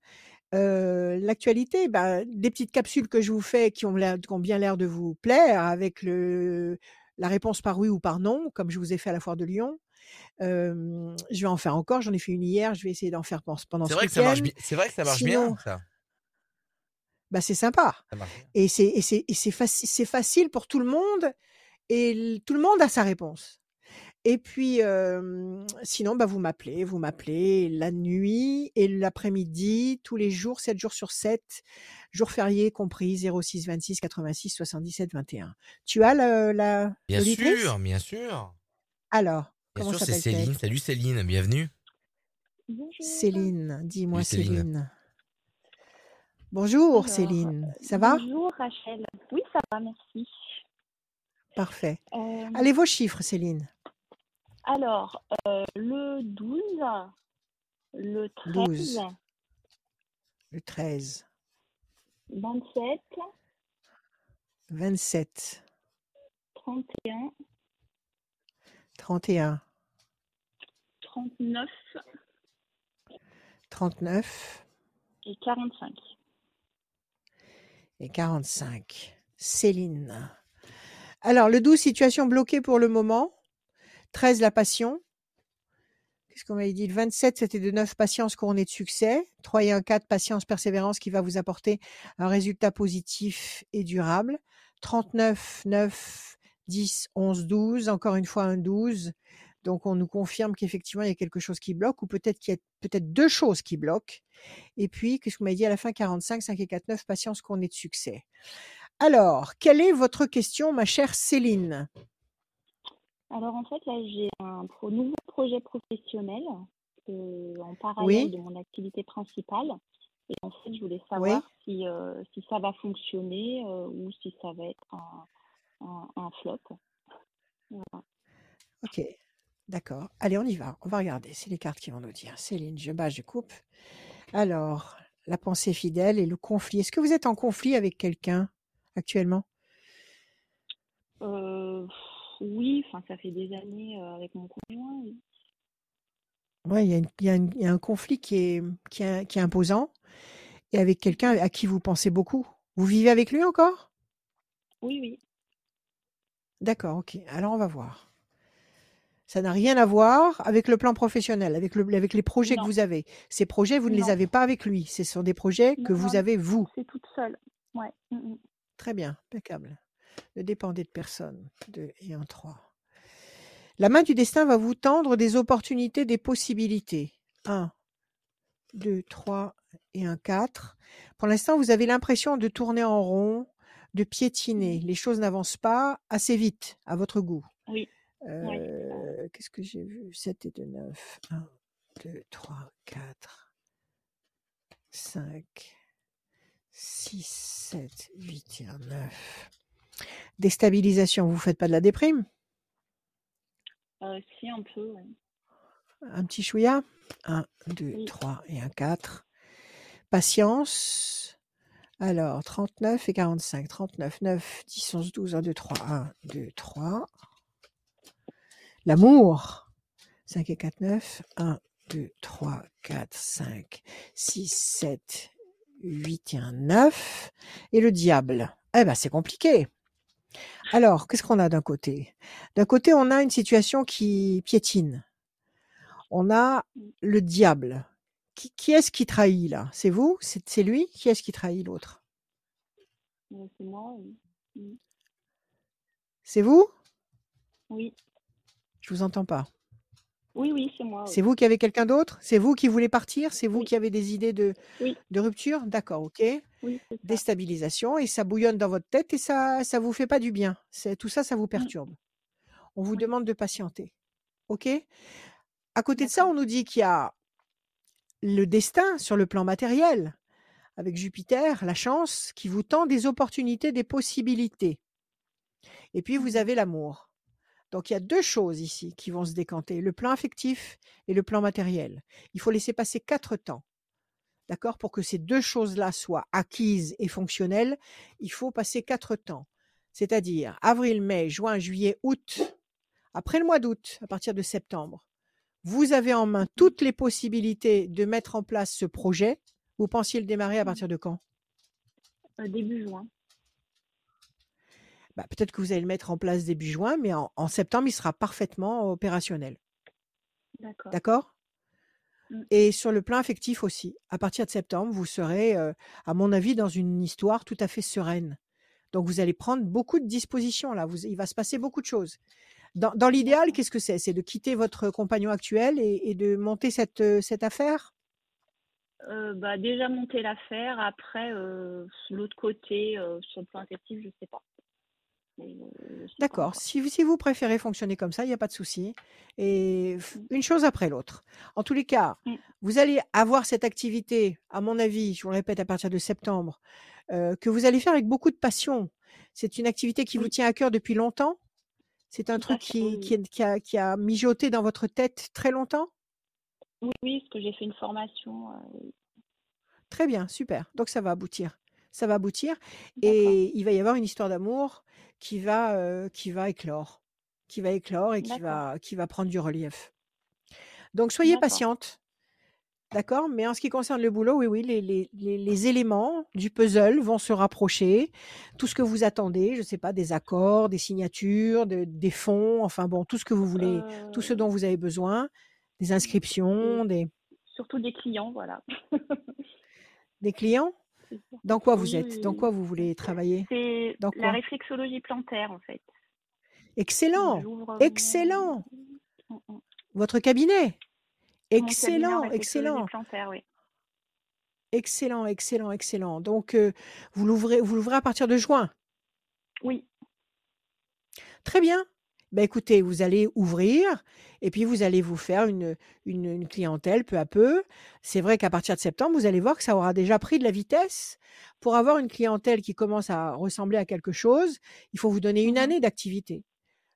Euh, L'actualité, bah, des petites capsules que je vous fais qui ont, l'air- qui ont bien l'air de vous plaire, avec le, la réponse par oui ou par non, comme je vous ai fait à la foire de Lyon. Euh, je vais en faire encore. J'en ai fait une hier. Je vais essayer d'en faire pendant ce vrai que ça marche week-end. bien. C'est vrai que ça marche Sinon- bien, ça. Bah, c'est sympa. Et c'est faci c'est facile pour tout le monde et tout le monde a sa réponse. Et puis, hem, sinon, bah, vous m'appelez vous m'appelez la nuit et l'après-midi, tous les jours, 7 jours sur 7, jours fériés compris, 06 26 86 77 21. Tu as le la Bien sûr, bien sûr. Alors, Bien comment sûr, c'est? Céline. Salut Céline, bienvenue. Bonjour. Céline, dis-moi Céline. Céline. Bonjour Alors, Céline, ça va? Bonjour Rachel. Oui, ça va, merci. Parfait. Euh, Allez, vos chiffres Céline. alors, euh, le 12, le 13, 12. Le 13, 27, 27, 31, 31, 39 39 et 45. Et 45. Céline. Alors, le 12, situation bloquée pour le moment. 13, la passion. Qu'est-ce qu'on m'avait dit? Le 27, c'était de 9, patience couronnée de succès. 3 et 1, 4, patience, persévérance qui va vous apporter un résultat positif et durable. 39, 9, 10, 11, 12. Encore une fois, un 12. Donc, on nous confirme qu'effectivement, il y a quelque chose qui bloque ou peut-être qu'il y a peut-être deux choses qui bloquent. Et puis, qu'est-ce qu'on m'a dit à la fin? 45, 5 et 4, 9, patience couronnée de succès. Alors, quelle est votre question, ma chère Céline? Alors en fait, là, j'ai un pro- nouveau projet professionnel euh, en parallèle Oui. de mon activité principale. Et en fait, je voulais Oui. savoir si, euh, si ça va fonctionner euh, ou si ça va être un, un, un flop. Voilà. Ok, d'accord. Allez, on y va. On va regarder. C'est les cartes qui vont nous dire. Céline, je bats, je coupe. Alors, la pensée fidèle et le conflit. Est-ce que vous êtes en conflit avec quelqu'un actuellement? Euh, oui, enfin, ça fait des années euh, avec mon conjoint. oui. Il y, a y y un conflit qui est, qui est, qui est imposant et avec quelqu'un à qui vous pensez beaucoup? Vous vivez avec lui encore? Oui, oui. D'accord, ok. Alors, on va voir. Ça n'a rien à voir avec le plan professionnel, avec, le, avec les projets que vous avez. Ces projets, vous ne les avez pas avec lui. Ce sont des projets que Non, vous avez vous. c'est toute seule. Ouais. mm, mm. Très bien, impeccable. Ne dépendez de personne. 2 et un 3. La main du destin va vous tendre des opportunités, des possibilités. 1, 2, 3 et un 4. Pour l'instant, vous avez l'impression de tourner en rond, de piétiner. Les choses n'avancent pas assez vite à votre goût. Oui. Euh, Qu'est-ce que j'ai vu? 7 et 2, 9. 1, 2, 3, 4, 5, 6, 7, 8 et un 9. Déstabilisation, vous ne faites pas de la déprime? Euh, si, un peu. ouais. Un petit chouïa? 1, 2, Oui. 3 et un 4. Patience. Alors, 39 et 45. 39, 9, 10, 11, 12, 1, 2, 3. 1, 2, 3. L'amour. 5 et 4, 9. 1, 2, 3, 4, 5, 6, 7, 8 et un 9. Et le diable. Eh ben, c'est compliqué. Alors, qu'est-ce qu'on a d'un côté? D'un côté, on a une situation qui piétine. On a le diable. Qui, qui est-ce qui trahit là? C'est vous? C'est lui? Qui est-ce qui trahit l'autre? Euh, c'est moi. Oui. Mm. C'est vous? Oui, Je vous entends pas. oui, oui, c'est moi. C'est vous qui avez quelqu'un d'autre? C'est vous qui voulez partir? C'est vous Oui. qui avez des idées de, Oui. de rupture? D'accord, ok. Déstabilisation et ça bouillonne dans votre tête et ça ça vous fait pas du bien. Tout ça, ça vous perturbe. On vous demande de patienter. Ok? À côté de ça, on nous dit qu'il y a le destin sur le plan matériel, avec Jupiter, la chance, qui vous tend des opportunités, des possibilités. Et puis, vous Mhm. avez l'amour. Donc, il y a deux choses ici qui vont se décanter, le plan affectif et le plan matériel. Il faut laisser passer quatre temps. D'accord? Pour que ces deux choses-là soient acquises et fonctionnelles, il faut passer quatre temps. C'est-à-dire avril, mai, juin, juillet, août. Après le mois d'août, à partir de septembre, vous avez en main toutes les possibilités de mettre en place ce projet. Vous pensiez le démarrer à partir de quand? Euh, début juin. Bah, Peut-être que vous allez le mettre en place début juin, mais en, en septembre, il sera parfaitement opérationnel. D'accord. D'accord? Mm. Et sur le plan affectif aussi, à partir de septembre, vous serez, euh, à mon avis, dans une histoire tout à fait sereine. Donc, vous allez prendre beaucoup de dispositions là. Vous, il va se passer beaucoup de choses. Dans, dans l'idéal, qu'est-ce que c'est? C'est de quitter votre compagnon actuel et, et de monter cette, euh, cette affaire? Euh, bah, déjà monter l'affaire. Après, euh, l'autre côté, euh, sur le plan affectif, je je sais pas D'accord. encore. Si, vous- si vous préférez fonctionner comme ça, il n'y a pas de souci. Et f- Mm. une chose après l'autre. En tous les cas, Mm. vous allez avoir cette activité, à mon avis, je vous le répète, à partir de septembre, euh, que vous allez faire avec beaucoup de passion. C'est une activité qui vous Oui, tient à cœur depuis longtemps. C'est un tout à truc fait. Qui, qui, oui. est- qui a, qui a mijoté dans votre tête très longtemps? Oui, oui, parce que j'ai fait une formation. euh, Très bien, super. Donc ça va aboutir. ça va aboutir D'accord. et il va y avoir une histoire d'amour qui va, euh, qui va éclore, qui va éclore et qui va, qui va prendre du relief. Donc soyez patiente, d'accord Mais en ce qui concerne le boulot, oui, oui, les, les, les, éléments du puzzle vont se rapprocher. Tout ce que vous attendez, je ne sais pas, des accords, des signatures, de- des fonds, enfin bon, tout ce que vous voulez, tout ce dont vous avez besoin, des- inscriptions, des, surtout des clients, voilà. [LAUGHS] des clients? Dans quoi vous êtes? Dans quoi vous voulez travailler? C'est la quoi? réflexologie plantaire, en fait. Excellent, mon, excellent. mon- Votre cabinet? Cabinet en Excellent, excellent, oui. excellent, excellent, excellent. Donc, euh, vous l'ouvrez à partir de juin? Oui, Très bien. Ben écoutez, vous allez ouvrir et puis vous allez vous faire une, une, une clientèle peu à peu. C'est vrai qu'à partir de septembre, vous allez voir que ça aura déjà pris de la vitesse. Pour avoir une clientèle qui commence à ressembler à quelque chose, il faut vous donner une Mhm. année d'activité.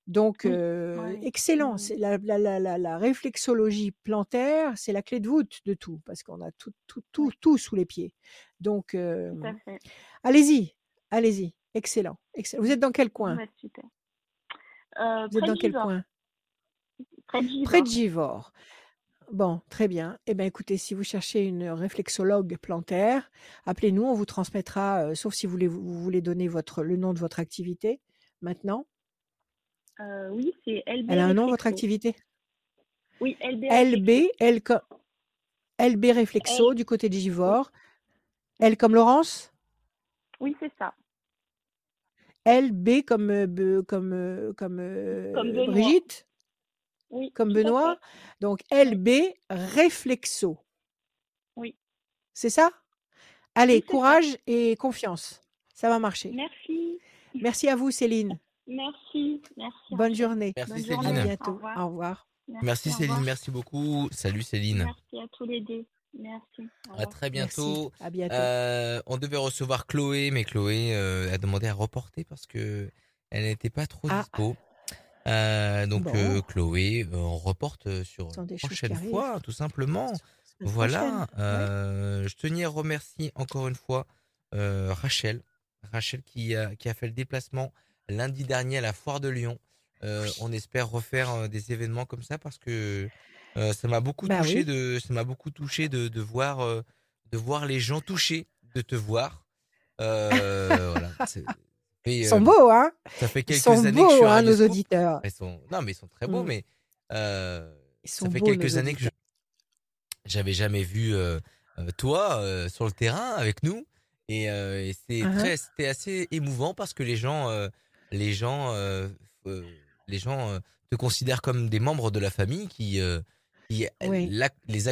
Donc, euh, excellent. La, la, la, la, réflexologie plantaire, c'est la clé de voûte de tout parce qu'on a tout, tout, tout, tout sous les pieds. Donc, euh, allez-y, allez-y. Excellent, excellent. Vous êtes dans quel coin? Ouais, super. Euh, Vous êtes dans quel coin? Près de Près de Givors. Givors. Bon, très bien. Eh bien, écoutez, si vous cherchez une réflexologue plantaire, appelez-nous, on vous transmettra, euh, sauf si vous voulez, vous voulez donner votre, le nom de votre activité maintenant. Euh, oui, c'est LB Elle a un nom, votre activité? Oui, LB LB, Réflexo. L LB Réflexo L, du côté de Givors. L comme Laurence? Oui, c'est ça. LB comme, euh, Be- comme, euh, comme Comme euh. Brigitte, Oui, comme à Benoît? Donc LB Réflexo. oui, C'est ça? Allez, oui, c'est ça. courage et confiance. Ça va marcher. Merci. Merci à vous, Céline. Merci. Merci, Bonne journée. Merci Bonne À journée. Céline. Au bientôt. revoir. Au revoir. Merci, Merci au Céline, revoir. merci beaucoup. Salut Céline. Merci à tous les deux. Merci. À très Merci. bientôt. À bientôt. Euh, on devait recevoir Chloé, mais Chloé euh, a demandé à reporter parce que elle n'était pas trop Ah, dispo. Euh, donc bon. euh, Chloé, euh, on reporte sur qui prochaine fois, tout simplement. Voilà. Ouais. Je tenais à remercier encore une fois euh, Rachel, Rachel qui a, qui a fait le déplacement lundi dernier à la foire de Lyon. Euh, Oui. on espère refaire des événements comme ça parce que euh, ça m'a beaucoup Bah touché de ça m'a beaucoup touché de, de voir euh, de voir les gens touchés de te voir. Euh, voilà. [LAUGHS] C'est- et, Ils sont beaux, hein ça fait Ils quelques sont années que je suis beaux, hein, nos auditeurs. Ils sont non mais ils sont très beaux Mm. mais Ils ça sont fait beaux, quelques années que je j'avais jamais vu toi sur le terrain avec nous et, et c'est Uh-huh. très c'était assez émouvant parce que les gens les gens les gens te considèrent comme des membres de la famille qui qui Oui, la- les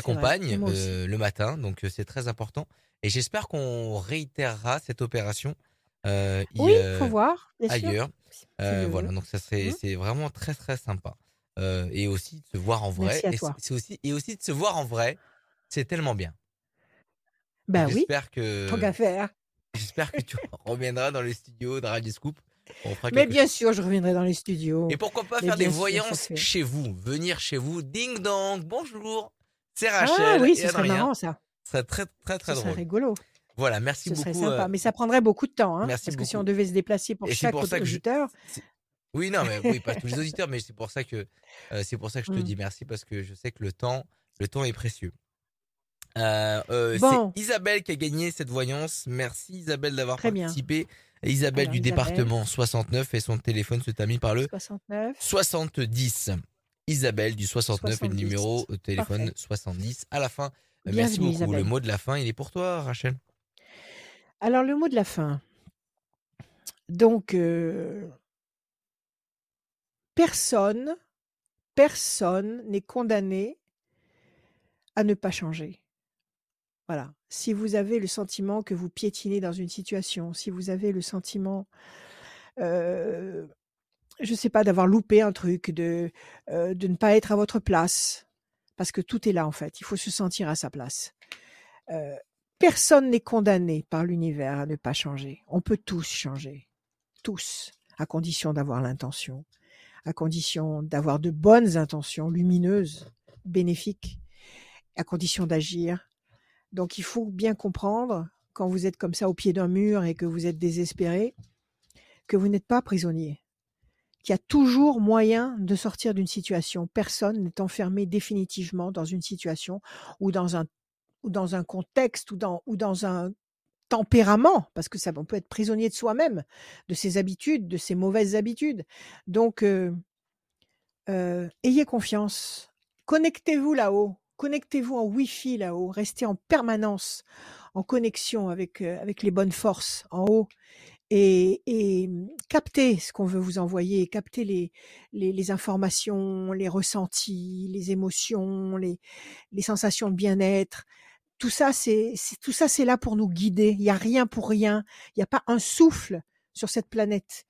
aussi. euh, le matin donc euh, c'est très important et j'espère qu'on réitérera cette opération euh, Oui, euh, faut voir, sûr. ailleurs voilà donc ça serait Mhm. c'est vraiment très très sympa et aussi de se voir en vrai et c'est aussi et aussi de se voir en vrai c'est tellement bien Ben oui, J'espère tant que qu'à faire. j'espère que tu [LAUGHS] reviendras dans les studios de Radio Scoop. Mais bien chose. sûr, je reviendrai dans les studios. Et pourquoi pas Mais faire des sûr, voyances chez vous, venir chez vous, ding dong, bonjour, c'est Ah Rachel oui, et ce serait marrant ça. Ce serait très très très Ce serait drôle. rigolo. Voilà, merci Ce serait beaucoup. sympa. euh, Mais ça prendrait beaucoup de temps. Hein, merci parce que si on devait se déplacer pour Et chaque pour je auditeur. oui non mais oui pas [LAUGHS] tous les auditeurs mais c'est pour ça que euh, c'est pour ça que je te Mm. dis merci parce que je sais que le temps le temps est précieux. Euh, euh, Bon. C'est Isabelle qui a gagné cette voyance. Merci Isabelle d'avoir bien. Isabelle Alors, du Isabelle. département 69 et son téléphone se termine par le 69. 70. Isabelle du 69 et le 70. numéro de téléphone Parfait. 70 à la fin. Euh, Merci beaucoup. Isabelle. Le mot de la fin, il est pour toi, Rachel. Alors, le mot de la fin. Donc, euh, personne, personne n'est condamné à ne pas changer. Voilà. Si vous avez le sentiment que vous piétinez dans une situation, si vous avez le sentiment, je ne sais pas, d'avoir loupé un truc, de, de ne pas être à votre place, parce que tout est là en fait, il faut se sentir à sa place. Personne n'est condamné par l'univers à ne pas changer. On peut tous changer, tous, à condition d'avoir l'intention, à condition d'avoir de bonnes intentions lumineuses, bénéfiques, à condition d'agir. Donc il faut bien comprendre quand vous êtes comme ça au pied d'un mur et que vous êtes désespéré, que vous n'êtes pas prisonnier, qu'il y a toujours moyen de sortir d'une situation. Personne n'est enfermé définitivement dans une situation ou dans un, contexte ou dans, ou dans un tempérament, parce que ça, on peut être prisonnier de soi-même, de ses habitudes, de ses mauvaises habitudes. Donc, euh, euh, ayez confiance. Connectez-vous là-haut. Connectez-vous en Wi-Fi là-haut. Restez en permanence en connexion avec, euh, avec les bonnes forces en haut et, et captez ce qu'on veut vous envoyer, captez les, les, les, informations, les ressentis, les émotions, les, les sensations de bien-être. Tout ça, c'est tout ça, c'est là pour nous guider. Il n'y a rien pour rien. Il n'y a pas un souffle sur cette planète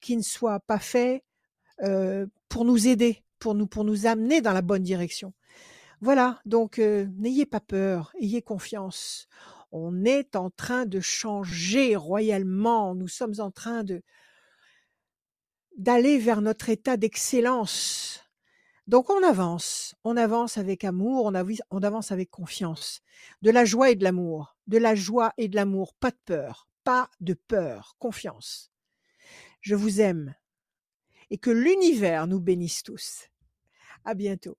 qui ne soit pas fait euh, pour nous aider, pour nous pour nous amener dans la bonne direction. Voilà. Donc n'ayez pas peur, ayez confiance on est en train de changer royalement, nous sommes en train d'aller vers notre état d'excellence. Donc on avance, on avance avec amour, on avance avec confiance, de la joie et de l'amour, de la joie et de l'amour, pas de peur, pas de peur, confiance. Je vous aime et que l'univers nous bénisse tous. À bientôt.